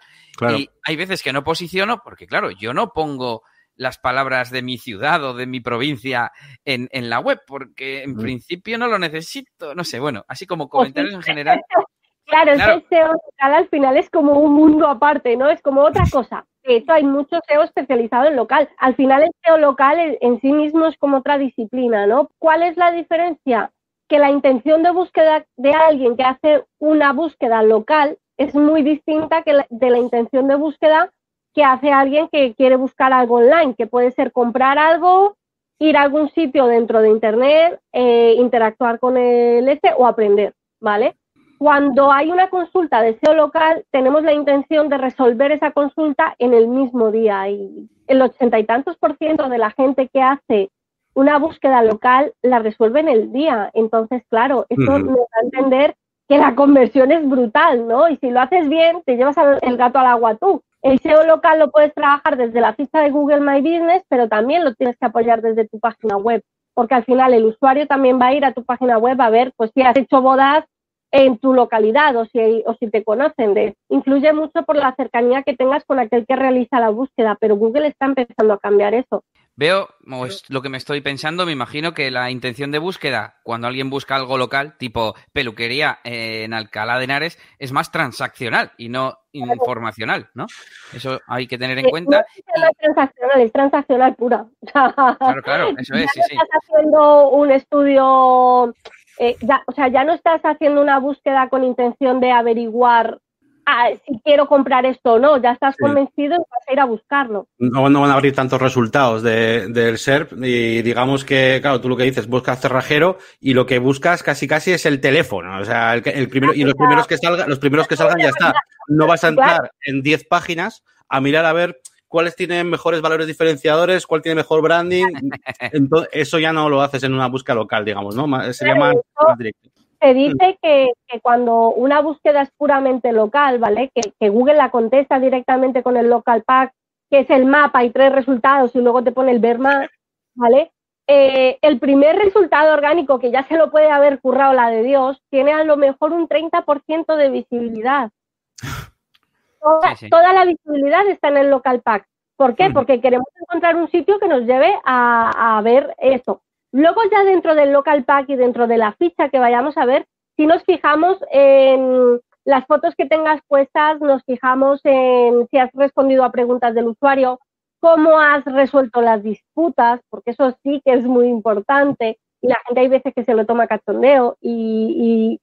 Y hay veces que no posiciono porque, claro, yo no pongo las palabras de mi ciudad o de mi provincia en, la web, porque en mm. principio no lo necesito. No sé, bueno, así como comentarios en general. Claro, ese SEO al final es como un mundo aparte, ¿no? Es como otra cosa. De hecho, hay mucho SEO especializado en local. Al final, el SEO local en sí mismo es como otra disciplina, ¿no? ¿Cuál es la diferencia? Que la intención de búsqueda de alguien que hace una búsqueda local es muy distinta que de la intención de búsqueda que hace alguien que quiere buscar algo online, que puede ser comprar algo, ir a algún sitio dentro de Internet, eh, interactuar con el este o aprender, ¿vale? Cuando hay una consulta de SEO local, tenemos la intención de resolver esa consulta en el mismo día y el ochenta y tantos por ciento de la gente que hace una búsqueda local la resuelve en el día. Entonces, claro, esto nos da a entender que la conversión es brutal, ¿no? Y si lo haces bien, te llevas el gato al agua tú. El SEO local lo puedes trabajar desde la ficha de Google My Business, pero también lo tienes que apoyar desde tu página web, porque al final el usuario también va a ir a tu página web a ver, pues si has hecho bodas en tu localidad o si, o si te conocen. De, influye mucho por la cercanía que tengas con aquel que realiza la búsqueda, pero Google está empezando a cambiar eso. Veo lo que me estoy pensando, me imagino que la intención de búsqueda, cuando alguien busca algo local, tipo peluquería en Alcalá de Henares, es más transaccional y no informacional, ¿no? Eso hay que tener en cuenta. No es transaccional, es transaccional pura. Claro, claro, eso es, sí. Estás haciendo un estudio eh, ya, o sea, ya no estás haciendo una búsqueda con intención de averiguar ah, si quiero comprar esto o no, ya estás convencido y vas a ir a buscarlo. No, van a abrir tantos resultados del SERP y digamos que, claro, tú lo que dices, buscas cerrajero y lo que buscas casi casi es el teléfono, o sea, el, primero, y los primeros que salgan, los primeros que salgan ya está. No vas a entrar en 10 páginas a mirar a ver cuáles tienen mejores valores diferenciadores, cuál tiene mejor branding. Entonces, eso ya no lo haces en una búsqueda local, digamos, ¿no? Sería más, directo. Se dice que, cuando una búsqueda es puramente local, ¿vale? Que, Google la contesta directamente con el local pack, que es el mapa y tres resultados y luego te pone el ver más, ¿vale? Eh, el primer resultado orgánico, que ya se lo puede haber currado la de Dios, tiene a lo mejor un 30% de visibilidad. Toda, la visibilidad está en el local pack. ¿Por qué? Porque queremos encontrar un sitio que nos lleve a, ver eso. Luego ya dentro del local pack y dentro de la ficha que vayamos a ver, si nos fijamos en las fotos que tengas puestas, nos fijamos en si has respondido a preguntas del usuario, cómo has resuelto las disputas, porque eso sí que es muy importante y la gente hay veces que se lo toma cachondeo y,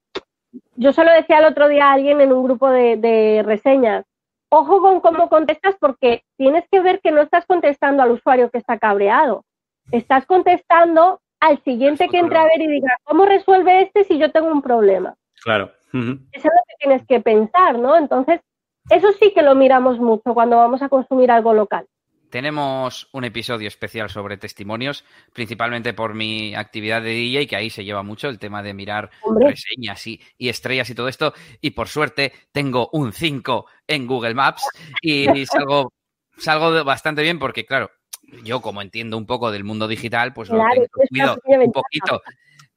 yo solo decía el otro día a alguien en un grupo de, reseñas, ojo con cómo contestas porque tienes que ver que no estás contestando al usuario que está cabreado. Estás contestando al siguiente que entre a ver y diga, ¿cómo resuelve este si yo tengo un problema? Claro. Eso es lo que tienes que pensar, ¿no? Entonces, eso sí que lo miramos mucho cuando vamos a consumir algo local. Tenemos un episodio especial sobre testimonios, principalmente por mi actividad de DJ, que ahí se lleva mucho el tema de mirar reseñas y, estrellas y todo esto. Y por suerte tengo un 5 en Google Maps y salgo, salgo bastante bien porque, claro, yo como entiendo un poco del mundo digital, pues lo cuido un poquito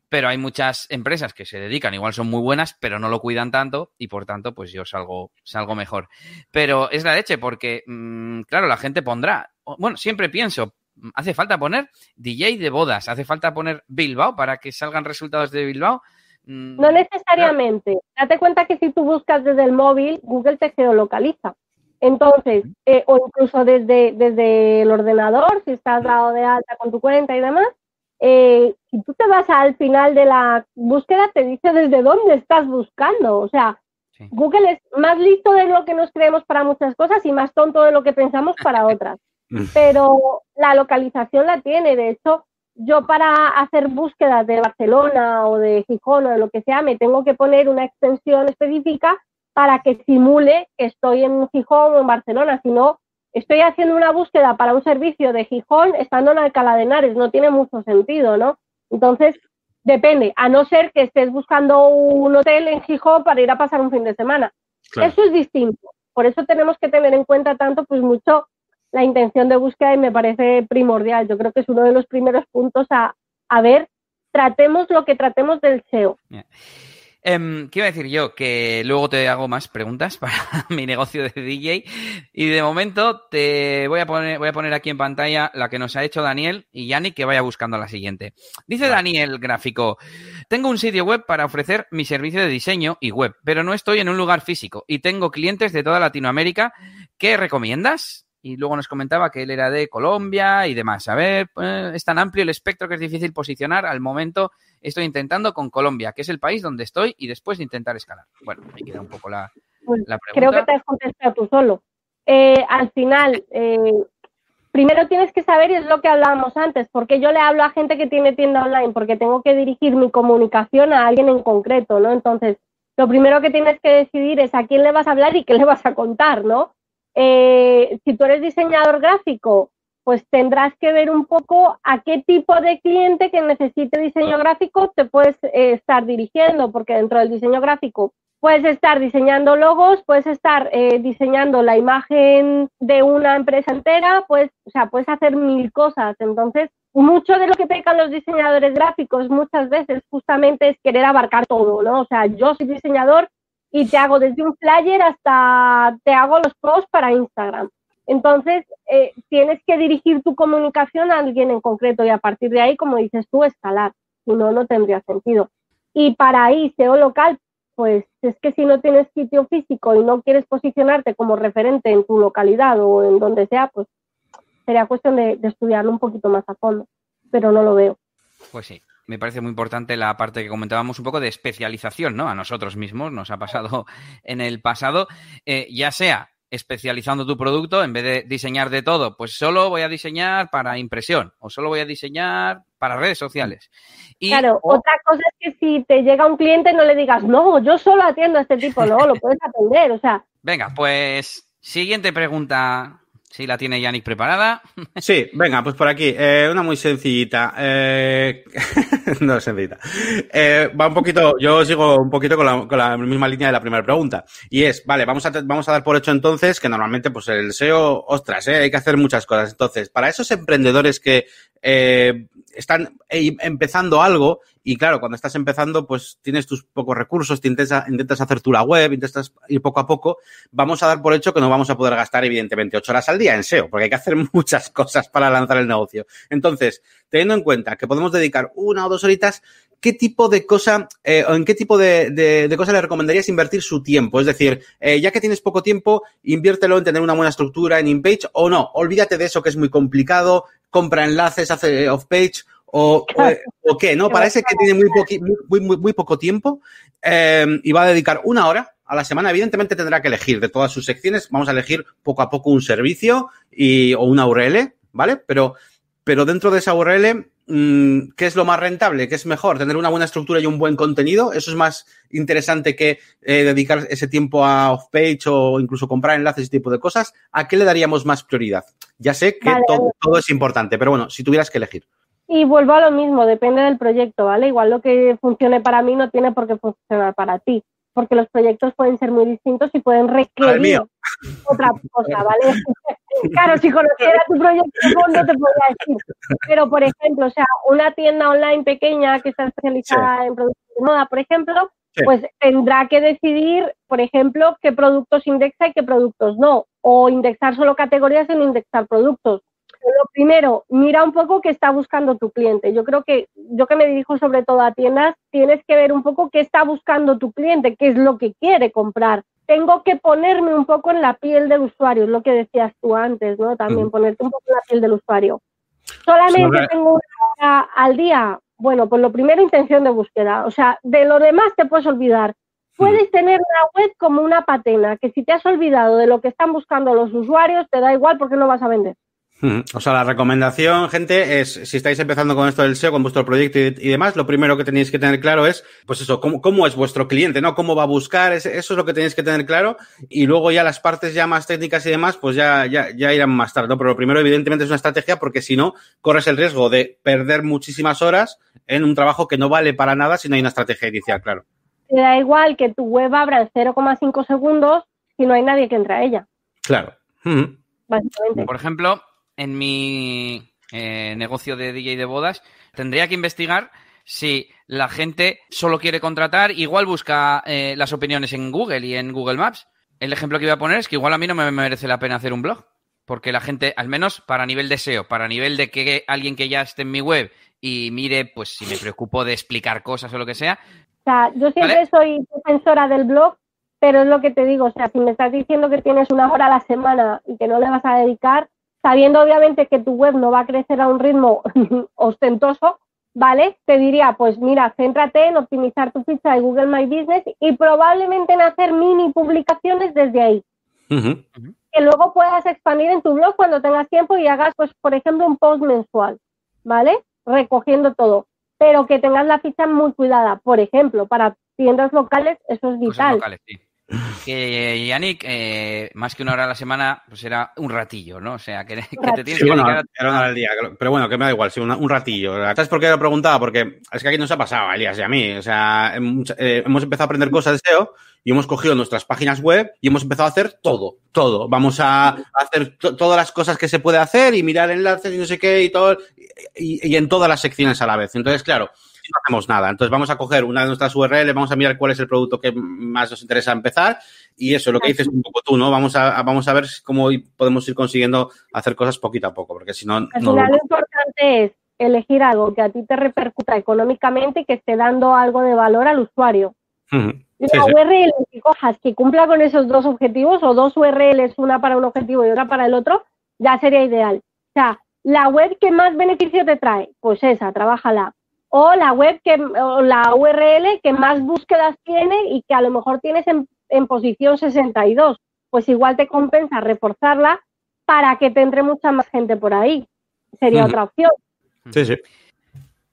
pero hay muchas empresas que se dedican, igual son muy buenas, pero no lo cuidan tanto y por tanto, pues yo salgo, salgo mejor. Pero es la leche porque, mm, claro, la gente pondrá, bueno, siempre pienso, hace falta poner DJ de bodas, hace falta poner Bilbao para que salgan resultados de Bilbao. Mm, no necesariamente. Date cuenta que si tú buscas desde el móvil, Google te geolocaliza. Entonces, eh, o incluso desde, desde el ordenador, si estás dado de alta con tu cuenta y demás, eh, si tú te vas al final de la búsqueda, te dice desde dónde estás buscando. O sea, Google es más listo de lo que nos creemos para muchas cosas y más tonto de lo que pensamos para otras. Pero la localización la tiene. De hecho, yo para hacer búsquedas de Barcelona o de Gijón o de lo que sea, me tengo que poner una extensión específica para que simule que estoy en Gijón o en Barcelona. Si no, estoy haciendo una búsqueda para un servicio de Gijón estando en Alcalá de Henares, no tiene mucho sentido, ¿no? Entonces, depende, a no ser que estés buscando un hotel en Gijón para ir a pasar un fin de semana. Eso es distinto. Por eso tenemos que tener en cuenta tanto, pues mucho la intención de búsqueda y me parece primordial. Yo creo que es uno de los primeros puntos a, a ver. Tratemos lo que tratemos del SEO. Eh, ¿Qué iba a decir yo? Que luego te hago más preguntas para mi negocio de DJ. Y de momento te voy a poner, voy a poner aquí en pantalla la que nos ha hecho Daniel y Yannick que vaya buscando la siguiente. Dice Daniel Gráfico, tengo un sitio web para ofrecer mi servicio de diseño y web, pero no estoy en un lugar físico y tengo clientes de toda Latinoamérica. ¿Qué recomiendas? Y luego nos comentaba que él era de Colombia y demás. A ver, pues, es tan amplio el espectro que es difícil posicionar. Al momento estoy intentando con Colombia, que es el país donde estoy, y después de intentar escalar. Bueno, ahí queda un poco la, pregunta. Creo que te has contestado tú solo. Eh, al final, eh, primero tienes que saber, y es lo que hablábamos antes, porque yo le hablo a gente que tiene tienda online, porque tengo que dirigir mi comunicación a alguien en concreto, ¿no? Entonces, lo primero que tienes que decidir es a quién le vas a hablar y qué le vas a contar, ¿no? Eh, si tú eres diseñador gráfico, pues tendrás que ver un poco a qué tipo de cliente que necesite diseño gráfico te puedes eh, estar dirigiendo, porque dentro del diseño gráfico puedes estar diseñando logos, puedes estar eh, diseñando la imagen de una empresa entera, pues, o sea, puedes hacer mil cosas. Entonces, mucho de lo que pecan los diseñadores gráficos muchas veces justamente es querer abarcar todo, ¿no? O sea, yo soy diseñador y te hago desde un flyer hasta te hago los posts para Instagram. Entonces, eh, tienes que dirigir tu comunicación a alguien en concreto y a partir de ahí, como dices tú, escalar. Si no, no tendría sentido. Y para ahí, SEO local, pues es que si no tienes sitio físico y no quieres posicionarte como referente en tu localidad o en donde sea, pues sería cuestión de, de estudiarlo un poquito más a fondo. Pero no lo veo. Pues sí, me parece muy importante la parte que comentábamos un poco de especialización, ¿no? A nosotros mismos nos ha pasado en el pasado, eh, ya sea especializando tu producto, en vez de diseñar de todo, pues solo voy a diseñar para impresión o solo voy a diseñar para redes sociales. Y, claro, otra cosa es que si te llega un cliente no le digas, no, yo solo atiendo a este tipo, no, lo puedes atender, o sea. Venga, pues siguiente pregunta Sí, la tiene Yannick preparada. Sí, venga, pues por aquí. Eh, una muy sencillita. Eh, no sencillita. Eh, va un poquito, yo sigo un poquito con la, con la, misma línea de la primera pregunta. Y es, vale, vamos a, vamos a dar por hecho entonces que normalmente, pues el SEO, ostras, eh, hay que hacer muchas cosas. Entonces, para esos emprendedores que eh, están eh, empezando algo y claro, cuando estás empezando, pues tienes tus pocos recursos, te intentas, intentas hacer tu la web, intentas ir poco a poco. Vamos a dar por hecho que no vamos a poder gastar, evidentemente, ocho horas al día en SEO, porque hay que hacer muchas cosas para lanzar el negocio. Entonces, teniendo en cuenta que podemos dedicar una o dos horitas, ¿qué tipo de cosa eh, o en qué tipo de, de, cosa le recomendarías invertir su tiempo? Es decir, eh, ya que tienes poco tiempo, inviértelo en tener una buena estructura en InPage o no. Olvídate de eso que es muy complicado, compra enlaces, hace off-page o, qué, ¿no? Parece que tiene muy, muy, muy, muy poco tiempo eh, y va a dedicar una hora a la semana, evidentemente tendrá que elegir de todas sus secciones, vamos a elegir poco a poco un servicio y, o una URL, ¿vale? Pero, pero dentro de esa URL, ¿qué es lo más rentable? ¿Qué es mejor? ¿Tener una buena estructura y un buen contenido? ¿Eso es más interesante que eh, dedicar ese tiempo a off-page o incluso comprar enlaces y ese tipo de cosas? ¿A qué le daríamos más prioridad? Ya sé que todo, todo es importante, pero bueno, si tuvieras que elegir. Y vuelvo a lo mismo, depende del proyecto, ¿vale? Igual lo que funcione para mí no tiene por qué funcionar para ti, porque los proyectos pueden ser muy distintos y pueden requerir otra cosa, ¿vale? claro, si conociera tu proyecto no te podría decir. Pero, por ejemplo, o sea, una tienda online pequeña que está especializada en productos de moda, por ejemplo, pues tendrá que decidir, por ejemplo, qué productos indexa y qué productos no, o indexar solo categorías y no indexar productos lo primero, mira un poco qué está buscando tu cliente. Yo creo que yo que me dirijo sobre todo a tiendas, tienes que ver un poco qué está buscando tu cliente, qué es lo que quiere comprar. Tengo que ponerme un poco en la piel del usuario, es lo que decías tú antes, ¿no? También ponerte un poco en la piel del usuario. Solamente tengo una hora al día. Bueno, pues lo primero, intención de búsqueda. O sea, de lo demás te puedes olvidar. Puedes tener una web como una patena, que si te has olvidado de lo que están buscando los usuarios, te da igual porque no vas a vender. O sea, la recomendación, gente, es si estáis empezando con esto del SEO, con vuestro proyecto y, demás, lo primero que tenéis que tener claro es, pues eso, cómo, cómo es vuestro cliente, ¿no? Cómo va a buscar, eso es lo que tenéis que tener claro. Y luego ya las partes ya más técnicas y demás, pues ya, ya, ya irán más tarde, ¿no? Pero lo primero, evidentemente, es una estrategia porque si no, corres el riesgo de perder muchísimas horas en un trabajo que no vale para nada si no hay una estrategia inicial, claro. Te da igual que tu web abra en 0,5 segundos si no hay nadie que entre a ella. Claro. Básicamente. Por ejemplo, en mi eh, negocio de DJ de bodas, tendría que investigar si la gente solo quiere contratar, igual busca eh, las opiniones en Google y en Google Maps. El ejemplo que iba a poner es que igual a mí no me merece la pena hacer un blog, porque la gente, al menos para nivel de SEO, para nivel de que alguien que ya esté en mi web y mire, pues si me preocupo de explicar cosas o lo que sea. O sea, yo siempre soy defensora del blog, pero es lo que te digo, o sea, si me estás diciendo que tienes una hora a la semana y que no le vas a dedicar, sabiendo obviamente que tu web no va a crecer a un ritmo ostentoso, ¿vale? Te diría, pues mira, céntrate en optimizar tu ficha de Google My Business y probablemente en hacer mini publicaciones desde ahí. Que luego puedas expandir en tu blog cuando tengas tiempo y hagas, pues, por ejemplo, un post mensual, ¿vale? Recogiendo todo. Pero que tengas la ficha muy cuidada. Por ejemplo, para tiendas locales, eso es vital. Que Yannick, eh, más que una hora a la semana, pues era un ratillo, ¿no? O sea, que, te tienes que dedicar era una hora al día. Pero bueno, que me da igual, sí, un ratillo. ¿Sabes por qué lo preguntaba? Porque es que aquí nos ha pasado a Elías y a mí. O sea, eh, hemos empezado a aprender cosas de SEO y hemos cogido nuestras páginas web y hemos empezado a hacer todo, todo. Vamos a hacer todas las cosas que se puede hacer y mirar enlaces y no sé qué y todo, y en todas las secciones a la vez. Entonces, claro, no hacemos nada. Entonces vamos a coger una de nuestras URL, vamos a mirar cuál es el producto que más nos interesa empezar y eso, lo que dices un poco tú, ¿no? Vamos a, vamos a ver cómo podemos ir consiguiendo hacer cosas poquito a poco, porque si no... Al final lo importante es elegir algo que a ti te repercuta económicamente y que esté dando algo de valor al usuario. la URL que cojas que cumpla con esos dos objetivos o dos URLs, una para un objetivo y otra para el otro, ya sería ideal. O sea, la web que más beneficio te trae, pues esa, trabájala o la web que, o la URL que más búsquedas tiene y que a lo mejor tienes en, posición 62. Pues igual te compensa reforzarla para que te entre mucha más gente por ahí. Sería otra opción. Sí, sí.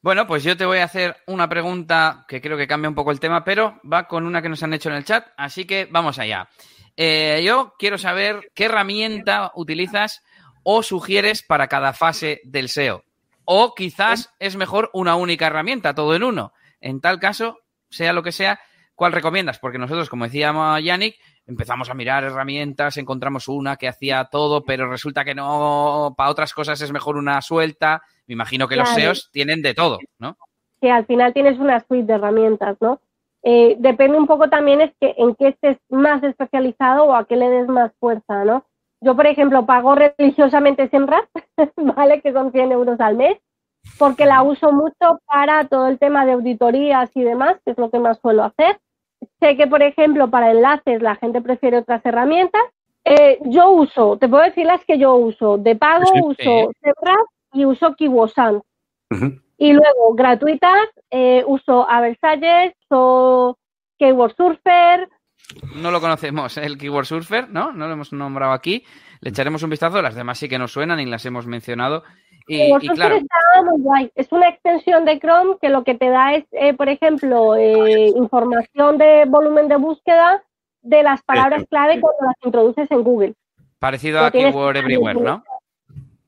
Bueno, pues yo te voy a hacer una pregunta que creo que cambia un poco el tema, pero va con una que nos han hecho en el chat, así que vamos allá. Eh, yo quiero saber qué herramienta utilizas o sugieres para cada fase del SEO. O quizás es mejor una única herramienta, todo en uno. En tal caso, sea lo que sea, ¿cuál recomiendas? Porque nosotros, como decía Yannick, empezamos a mirar herramientas, encontramos una que hacía todo, pero resulta que no, para otras cosas es mejor una suelta. Me imagino que los SEOs tienen de todo, ¿no? Sí, al final tienes una suite de herramientas, ¿no? Eh, depende un poco también es que en qué estés más especializado o a qué le des más fuerza, ¿no? Yo, por ejemplo, pago religiosamente SEMRAP, ¿vale? Que son 100 euros al mes, porque la uso mucho para todo el tema de auditorías y demás, que es lo que más suelo hacer. Sé que, por ejemplo, para enlaces la gente prefiere otras herramientas. Eh, yo uso, te puedo decir las que yo uso. De pago uso SEMRAP y uso KiwoSan. Y luego, gratuitas, eh, uso Aversalles, uso Keyword Surfer, no lo conocemos, el Keyword Surfer, ¿no? No lo hemos nombrado aquí. Le echaremos un vistazo, las demás sí que nos suenan y las hemos mencionado. Y, claro. Es una extensión de Chrome que lo que te da es, eh, por ejemplo, eh, información de volumen de búsqueda de las palabras clave cuando las introduces en Google. Parecido a Keyword Everywhere, ¿no?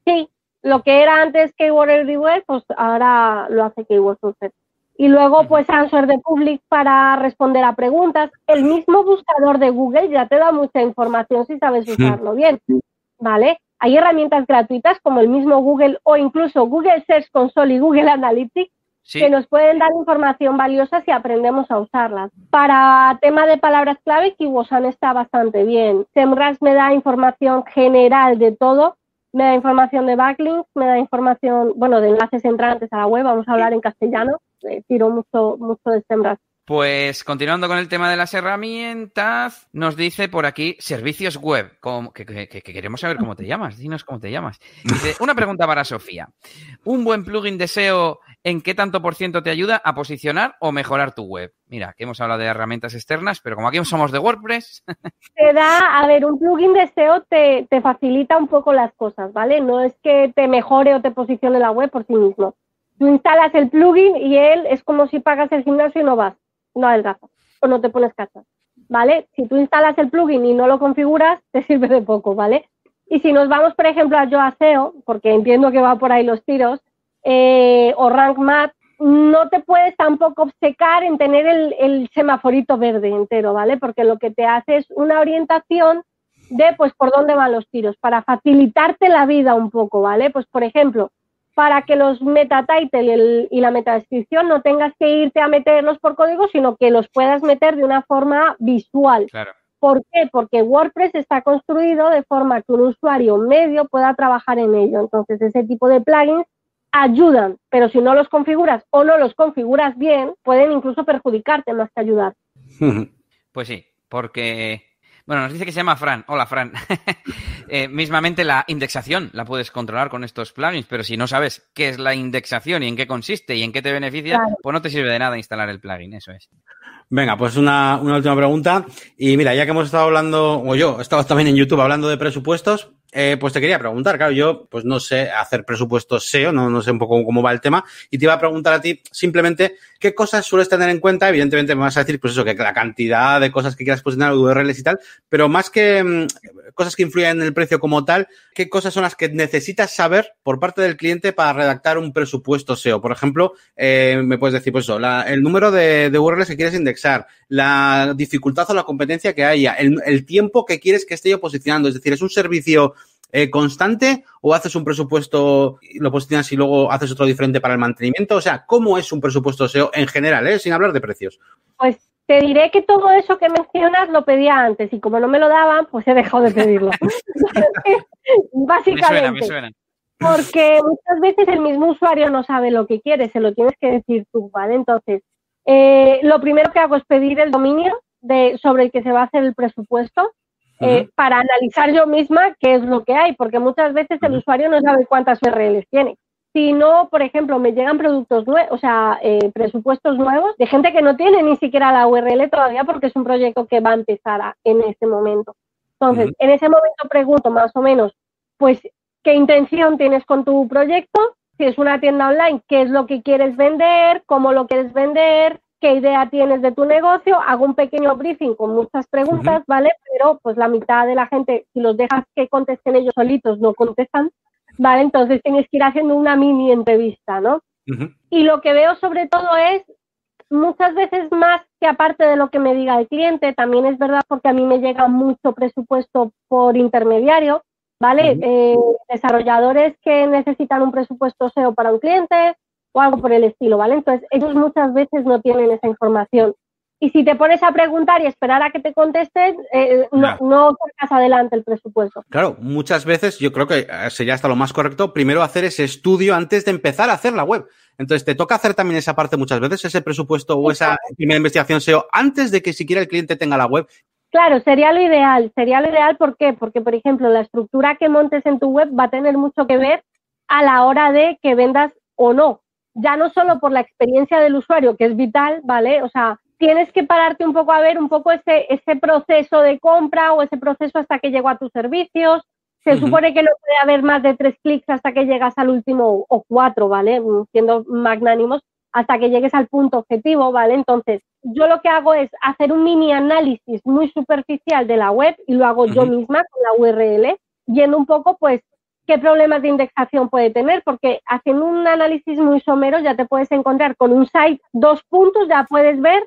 Sí, lo que era antes Keyword Everywhere, pues ahora lo hace Keyword Surfer. Y luego, pues, Answer the Public para responder a preguntas. El mismo buscador de Google ya te da mucha información si sabes usarlo bien, ¿vale? Hay herramientas gratuitas como el mismo Google o incluso Google Search Console y Google Analytics que nos pueden dar información valiosa si aprendemos a usarlas. Para tema de palabras clave, Kiwosan está bastante bien. SEMrush me da información general de todo, me da información de backlinks, me da información, bueno, de enlaces entrantes a la web, vamos a hablar en castellano, eh, tiro mucho, mucho de SEMrush. Pues continuando con el tema de las herramientas, nos dice por aquí servicios web, que, queremos saber cómo te llamas, dinos cómo te llamas. Dice, una pregunta para Sofía. ¿Un buen plugin de SEO en qué tanto por ciento te ayuda a posicionar o mejorar tu web? Mira, que hemos hablado de herramientas externas, pero como aquí somos de WordPress... Te da, a ver, un plugin de SEO te, te facilita un poco las cosas, ¿vale? No es que te mejore o te posicione la web por sí mismo. Tú instalas el plugin y él es como si pagas el gimnasio y no vas no adelgazas o no te pones cachas, ¿vale? Si tú instalas el plugin y no lo configuras, te sirve de poco, ¿vale? Y si nos vamos, por ejemplo, a Yoaseo, porque entiendo que va por ahí los tiros, eh, o Rank Math, no te puedes tampoco obcecar en tener el, el, semaforito verde entero, ¿vale? Porque lo que te hace es una orientación de, pues, por dónde van los tiros, para facilitarte la vida un poco, ¿vale? Pues, por ejemplo, para que los meta title y la metadescripción no tengas que irte a meterlos por código, sino que los puedas meter de una forma visual. ¿Por qué? Porque WordPress está construido de forma que un usuario medio pueda trabajar en ello. Entonces, ese tipo de plugins ayudan, pero si no los configuras o no los configuras bien, pueden incluso perjudicarte más que ayudar. Pues sí, porque bueno, nos dice que se llama Fran. Hola, Fran. Eh, mismamente la indexación la puedes controlar con estos plugins, pero si no sabes qué es la indexación y en qué consiste y en qué te beneficia, pues no te sirve de nada instalar el plugin, eso es. Venga, pues una, una última pregunta. Y mira, ya que hemos estado hablando, o yo he estado también en YouTube hablando de presupuestos, eh, pues te quería preguntar, claro, yo pues no sé hacer presupuestos SEO, no, no sé un poco cómo va el tema, y te iba a preguntar a ti simplemente qué cosas sueles tener en cuenta, evidentemente me vas a decir pues eso, que la cantidad de cosas que quieras posicionar, URLs y tal, pero más que mm, cosas que influyen en el precio como tal, qué cosas son las que necesitas saber por parte del cliente para redactar un presupuesto SEO. Por ejemplo, eh, me puedes decir pues eso, el número de, de, URLs que quieres indexar, la dificultad o la competencia que haya, el, el tiempo que quieres que esté yo posicionando, es decir, es un servicio eh, constante o haces un presupuesto, lo posicionas y luego haces otro diferente para el mantenimiento? O sea, ¿cómo es un presupuesto SEO en general, eh, sin hablar de precios? Pues te diré que todo eso que mencionas lo pedía antes y como no me lo daban, pues he dejado de pedirlo. Básicamente. Porque muchas veces el mismo usuario no sabe lo que quiere, se lo tienes que decir tú, ¿vale? Entonces, eh, lo primero que hago es pedir el dominio de, sobre el que se va a hacer el presupuesto eh, para analizar yo misma qué es lo que hay, porque muchas veces el usuario no sabe cuántas URLs tiene. Si no, por ejemplo, me llegan productos nuevos, o sea, eh, presupuestos nuevos de gente que no tiene ni siquiera la URL todavía porque es un proyecto que va a empezar en este momento. Entonces, en ese momento pregunto más o menos, pues, ¿qué intención tienes con tu proyecto? Si es una tienda online, ¿qué es lo que quieres vender? ¿Cómo lo quieres vender? Qué idea tienes de tu negocio, hago un pequeño briefing con muchas preguntas, ¿vale? Pero pues la mitad de la gente, si los dejas que contesten ellos solitos, no contestan, ¿vale? Entonces tienes que ir haciendo una mini entrevista, ¿no? Y lo que veo sobre todo es muchas veces más que aparte de lo que me diga el cliente, también es verdad porque a mí me llega mucho presupuesto por intermediario, ¿vale? Eh, desarrolladores que necesitan un presupuesto SEO para un cliente, o algo por el estilo, ¿vale? Entonces, ellos muchas veces no tienen esa información. Y si te pones a preguntar y esperar a que te contesten, eh, no, no sacas adelante el presupuesto. Claro, muchas veces yo creo que eh, sería hasta lo más correcto primero hacer ese estudio antes de empezar a hacer la web. Entonces, te toca hacer también esa parte muchas veces, ese presupuesto o esa primera investigación SEO antes de que siquiera el cliente tenga la web. Claro, sería lo ideal. Sería lo ideal, ¿por qué? Porque, por ejemplo, la estructura que montes en tu web va a tener mucho que ver a la hora de que vendas o no ya no solo por la experiencia del usuario, que es vital, ¿vale? O sea, tienes que pararte un poco a ver un poco ese, ese proceso de compra o ese proceso hasta que llego a tus servicios. Se supone que no puede haber más de tres clics hasta que llegas al último o cuatro, ¿vale? Siendo magnánimos, hasta que llegues al punto objetivo, ¿vale? Entonces, yo lo que hago es hacer un mini análisis muy superficial de la web y lo hago yo misma con la URL, viendo un poco, pues, qué problemas de indexación puede tener, porque haciendo un análisis muy somero ya te puedes encontrar con un site, dos puntos, ya puedes ver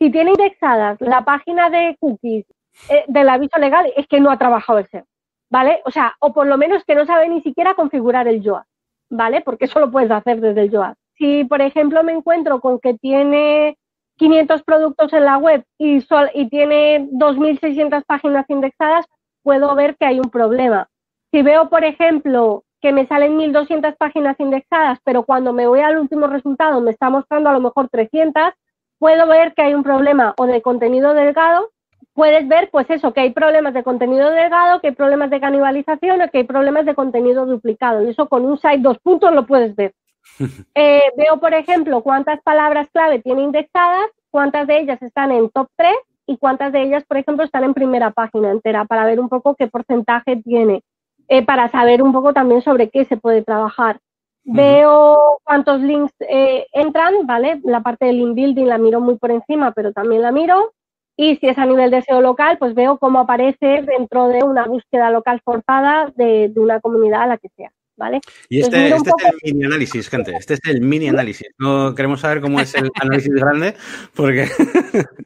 si tiene indexadas la página de cookies eh, del aviso legal, es que no ha trabajado el SEO, ¿vale? O sea, o por lo menos que no sabe ni siquiera configurar el JOA, ¿vale? Porque eso lo puedes hacer desde el JOA. Si, por ejemplo, me encuentro con que tiene 500 productos en la web y, sol, y tiene 2.600 páginas indexadas, puedo ver que hay un problema. Si veo, por ejemplo, que me salen 1.200 páginas indexadas, pero cuando me voy al último resultado me está mostrando a lo mejor 300, puedo ver que hay un problema o de contenido delgado, puedes ver, pues eso, que hay problemas de contenido delgado, que hay problemas de canibalización o que hay problemas de contenido duplicado. Y eso con un site dos puntos lo puedes ver. Eh, veo, por ejemplo, cuántas palabras clave tiene indexadas, cuántas de ellas están en top 3 y cuántas de ellas, por ejemplo, están en primera página entera para ver un poco qué porcentaje tiene, eh, para saber un poco también sobre qué se puede trabajar. Veo cuántos links eh, entran, ¿vale? La parte del link building la miro muy por encima, pero también la miro. Y si es a nivel de SEO local, pues veo cómo aparece dentro de una búsqueda local forzada de, una comunidad a la que sea, ¿vale? Y este, este es el mini análisis, gente. Este es el mini análisis. No queremos saber cómo es el análisis grande, porque.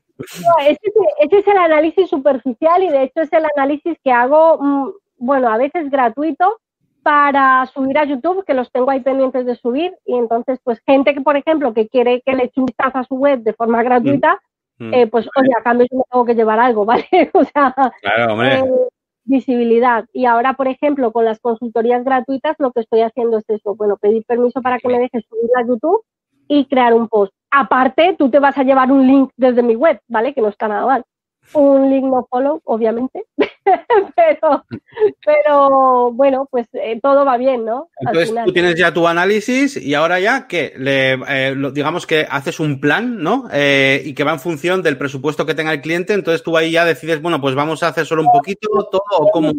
este, este, es el análisis superficial y de hecho es el análisis que hago, mm, bueno, a veces gratuito, para subir a YouTube, que los tengo ahí pendientes de subir, y entonces, pues gente que, por ejemplo, que quiere que le eche un vistazo a su web de forma gratuita, mm. eh, pues, oye, a cambio yo me tengo que llevar algo, ¿vale? o sea, eh, visibilidad. Y ahora, por ejemplo, con las consultorías gratuitas, lo que estoy haciendo es eso, bueno, pedir permiso para que me dejes subir a YouTube y crear un post. Aparte, tú te vas a llevar un link desde mi web, ¿vale? Que no está nada mal un link no follow, obviamente, pero, pero bueno, pues eh, todo va bien, ¿no? Entonces tú tienes ya tu análisis y ahora ya que le, eh, digamos que haces un plan, ¿no? Eh, y que va en función del presupuesto que tenga el cliente, entonces tú ahí ya decides, bueno, pues vamos a hacer solo un poquito, todo o cómo.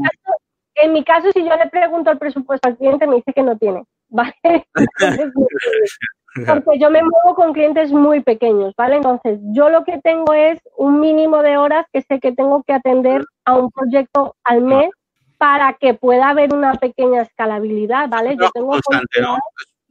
En mi caso, si yo le pregunto el presupuesto al cliente, me dice que no tiene, ¿vale? Porque yo me muevo con clientes muy pequeños, ¿vale? Entonces, yo lo que tengo es un mínimo de horas que sé que tengo que atender a un proyecto al mes para que pueda haber una pequeña escalabilidad, ¿vale? Yo tengo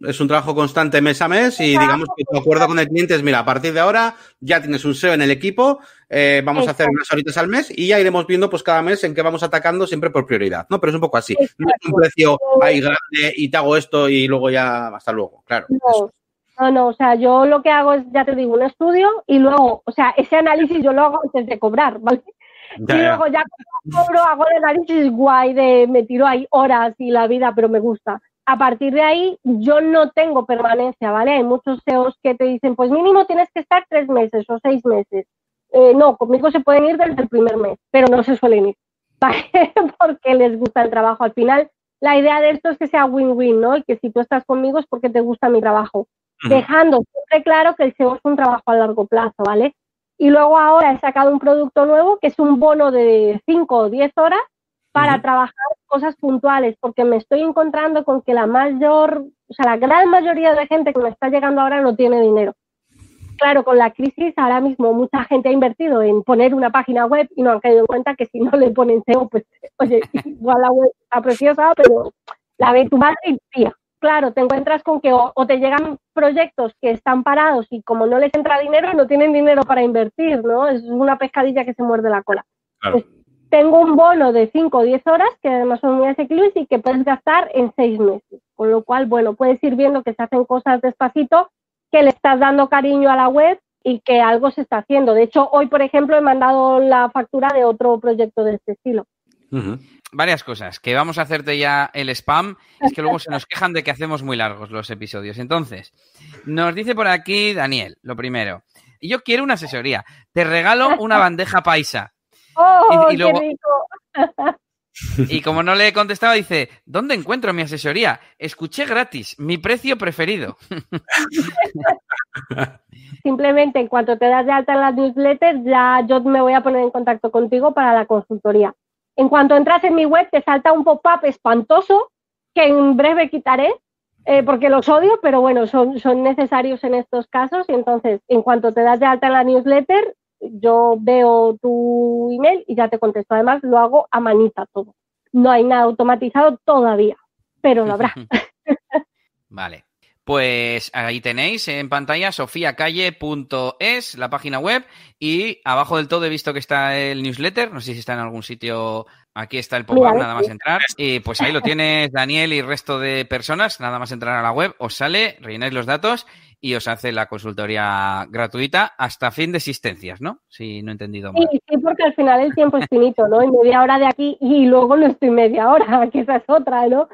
es un trabajo constante mes a mes y digamos que tu acuerdo con el cliente es, mira, a partir de ahora ya tienes un SEO en el equipo, eh, vamos a hacer unas horitas al mes y ya iremos viendo pues cada mes en qué vamos atacando siempre por prioridad, ¿no? Pero es un poco así. No es un precio ahí grande y te hago esto y luego ya hasta luego, claro. No, no, o sea, yo lo que hago es, ya te digo, un estudio y luego, o sea, ese análisis yo lo hago antes de cobrar, ¿vale? y luego ya cobro, hago el análisis guay de me tiro ahí horas y la vida, pero me gusta. A partir de ahí, yo no tengo permanencia, ¿vale? Hay muchos SEOs que te dicen, pues mínimo tienes que estar tres meses o seis meses. Eh, no, conmigo se pueden ir desde el primer mes, pero no se suelen ir, ¿vale? porque les gusta el trabajo. Al final, la idea de esto es que sea win-win, ¿no? Y que si tú estás conmigo es porque te gusta mi trabajo dejando siempre claro que el SEO es un trabajo a largo plazo, ¿vale? Y luego ahora he sacado un producto nuevo que es un bono de 5 o 10 horas para trabajar cosas puntuales, porque me estoy encontrando con que la mayor, o sea, la gran mayoría de gente que me está llegando ahora no tiene dinero. Claro, con la crisis ahora mismo mucha gente ha invertido en poner una página web y no han caído en cuenta que si no le ponen SEO, pues, oye, igual la web está preciosa, pero la ve tu madre y tía claro, te encuentras con que o, te llegan proyectos que están parados y como no les entra dinero, no tienen dinero para invertir, ¿no? Es una pescadilla que se muerde la cola. Pues, tengo un bono de 5 o 10 horas, que además son muy asequibles y que puedes gastar en 6 meses. Con lo cual, bueno, puedes ir viendo que se hacen cosas despacito, que le estás dando cariño a la web y que algo se está haciendo. De hecho, hoy, por ejemplo, he mandado la factura de otro proyecto de este estilo varias cosas. Que vamos a hacerte ya el spam. Es que luego se nos quejan de que hacemos muy largos los episodios. Entonces, nos dice por aquí Daniel, lo primero. Yo quiero una asesoría. Te regalo una bandeja paisa. ¡Oh, y, luego, qué Y como no le he contestado, dice, ¿dónde encuentro mi asesoría? Escuché gratis, mi precio preferido. simplemente en cuanto te das de alta en las newsletters, ya yo me voy a poner en contacto contigo para la consultoría. En cuanto entras en mi web, te salta un pop-up espantoso que en breve quitaré, eh, porque los odio, pero bueno, son, son necesarios en estos casos. Y entonces, en cuanto te das de alta en la newsletter, yo veo tu email y ya te contesto. Además, lo hago a manita todo. No hay nada automatizado todavía, pero lo habrá. vale. Pues ahí tenéis en pantalla sofiacalle.es, la página web, y abajo del todo he visto que está el newsletter, no sé si está en algún sitio, aquí está el pop-up, nada más entrar, y pues ahí lo tienes Daniel y resto de personas, nada más entrar a la web, os sale, rellenáis los datos y os hace la consultoría gratuita hasta fin de existencias, ¿no? Si no he entendido mal. Sí, sí, porque al final el tiempo es finito, ¿no? Y media hora de aquí y luego no estoy media hora, que esa es otra, ¿no?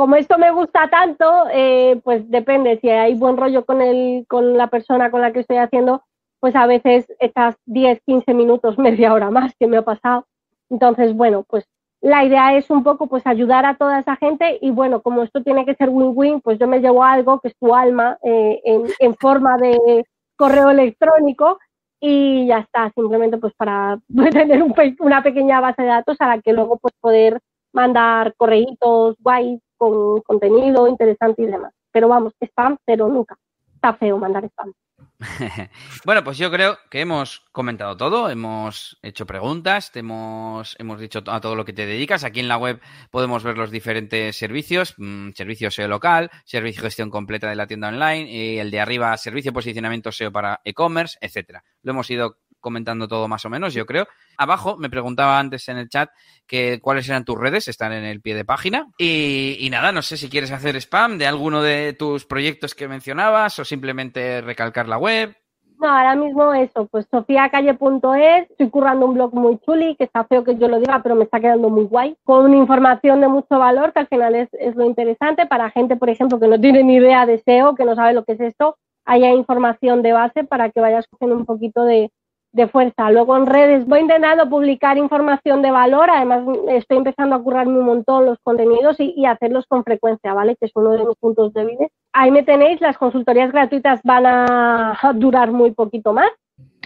Como esto me gusta tanto, eh, pues depende, si hay buen rollo con, el, con la persona con la que estoy haciendo, pues a veces estas 10, 15 minutos, media hora más que me ha pasado. Entonces, bueno, pues la idea es un poco pues ayudar a toda esa gente y bueno, como esto tiene que ser win-win, pues yo me llevo algo que es tu alma eh, en, forma de correo electrónico y ya está, simplemente pues para tener una pequeña base de datos a la que luego pues poder mandar correitos guays con contenido interesante y demás. Pero vamos, spam, pero nunca. Está feo mandar spam. bueno, pues yo creo que hemos comentado todo, hemos hecho preguntas, te hemos, hemos dicho a todo lo que te dedicas. Aquí en la web podemos ver los diferentes servicios, mm, servicio SEO local, servicio gestión completa de la tienda online, y el de arriba, servicio posicionamiento SEO para e-commerce, etcétera. Lo hemos ido comentando todo más o menos, yo creo. Abajo me preguntaba antes en el chat que cuáles eran tus redes, están en el pie de página. Y, nada, no sé si quieres hacer spam de alguno de tus proyectos que mencionabas o simplemente recalcar la web. No, ahora mismo eso, pues sofiacalle.es, estoy currando un blog muy chuli, que está feo que yo lo diga, pero me está quedando muy guay, con información de mucho valor, que al final es, es lo interesante para gente, por ejemplo, que no tiene ni idea de SEO, que no sabe lo que es esto, haya información de base para que vayas cogiendo un poquito de, de fuerza. Luego en redes voy intentando publicar información de valor, además estoy empezando a currarme un montón los contenidos y, hacerlos con frecuencia, ¿vale? Que es uno de mis puntos débiles. Ahí me tenéis, las consultorías gratuitas van a durar muy poquito más.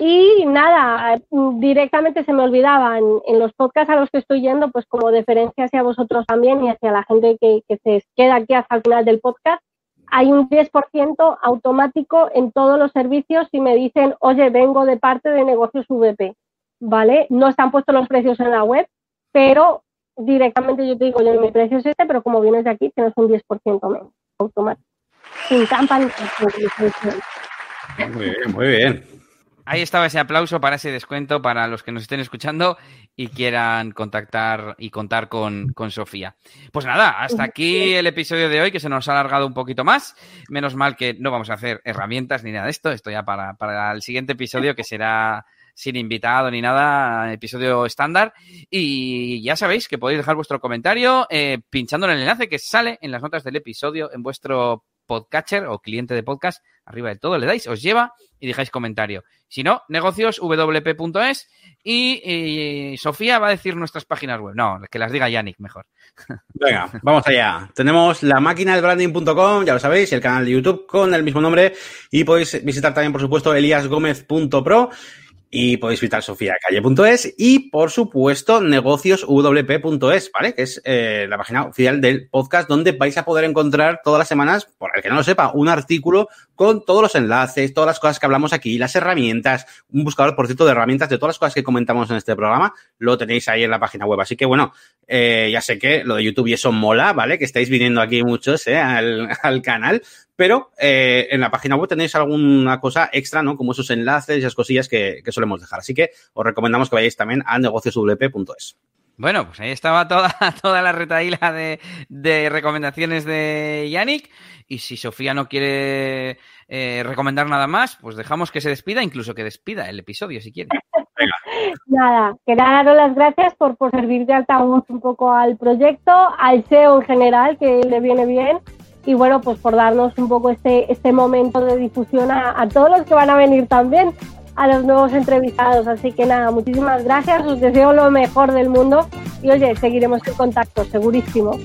Y nada, directamente se me olvidaba en, los podcasts a los que estoy yendo, pues como deferencia hacia vosotros también y hacia la gente que se queda aquí hasta el final del podcast, hay un 10% automático en todos los servicios si me dicen, oye, vengo de parte de negocios VP, ¿vale? No están puestos los precios en la web, pero directamente yo te digo, oye, mi precio es este, pero como vienes de aquí, tienes un 10% menos automático. Sin trampa ni Muy bien, muy bien. Ahí estaba ese aplauso para ese descuento para los que nos estén escuchando y quieran contactar y contar con, Sofía. Pues nada, hasta aquí el episodio de hoy que se nos ha alargado un poquito más. Menos mal que no vamos a hacer herramientas ni nada de esto. Esto ya para, para el siguiente episodio que será sin invitado ni nada, episodio estándar. Y ya sabéis que podéis dejar vuestro comentario eh, pinchando en el enlace que sale en las notas del episodio en vuestro podcatcher o cliente de podcast, arriba de todo le dais, os lleva y dejáis comentario. Si no, negocioswp.es y, y, Sofía va a decir nuestras páginas web. No, que las diga Yannick mejor. Venga, vamos allá. Tenemos la máquina del branding.com, ya lo sabéis, el canal de YouTube con el mismo nombre y podéis visitar también, por supuesto, eliasgomez.pro y podéis visitar sofiacalle.es y, por supuesto, negocioswp.es, ¿vale? Que es eh, la página oficial del podcast donde vais a poder encontrar todas las semanas, por el que no lo sepa, un artículo con todos los enlaces, todas las cosas que hablamos aquí, las herramientas, un buscador, por cierto, de herramientas de todas las cosas que comentamos en este programa, lo tenéis ahí en la página web. Así que, bueno, eh, ya sé que lo de YouTube y eso mola, ¿vale? Que estáis viniendo aquí muchos ¿eh? al, al canal, pero eh, en la página web tenéis alguna cosa extra, ¿no? Como esos enlaces y esas cosillas que, solemos dejar. Así que os recomendamos que vayáis también a negocioswp.es. Bueno, pues ahí estaba toda, toda la retaíla de, de recomendaciones de Yannick. Y si Sofía no quiere eh, recomendar nada más, pues dejamos que se despida, incluso que despida el episodio si quiere. Nada, quería daros las gracias por, por servir de altavoz un poco al proyecto, al SEO en general, que le viene bien y bueno, pues por darnos un poco este, este momento de difusión a, todos los que van a venir también, a los nuevos entrevistados. Así que nada, muchísimas gracias, os deseo lo mejor del mundo y oye, seguiremos en contacto, segurísimo.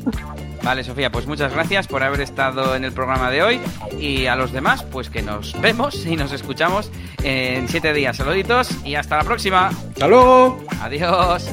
Vale, Sofía, pues muchas gracias por haber estado en el programa de hoy y a los demás, pues que nos vemos y nos escuchamos en siete días. Saluditos y hasta la próxima. Hasta luego. Adiós.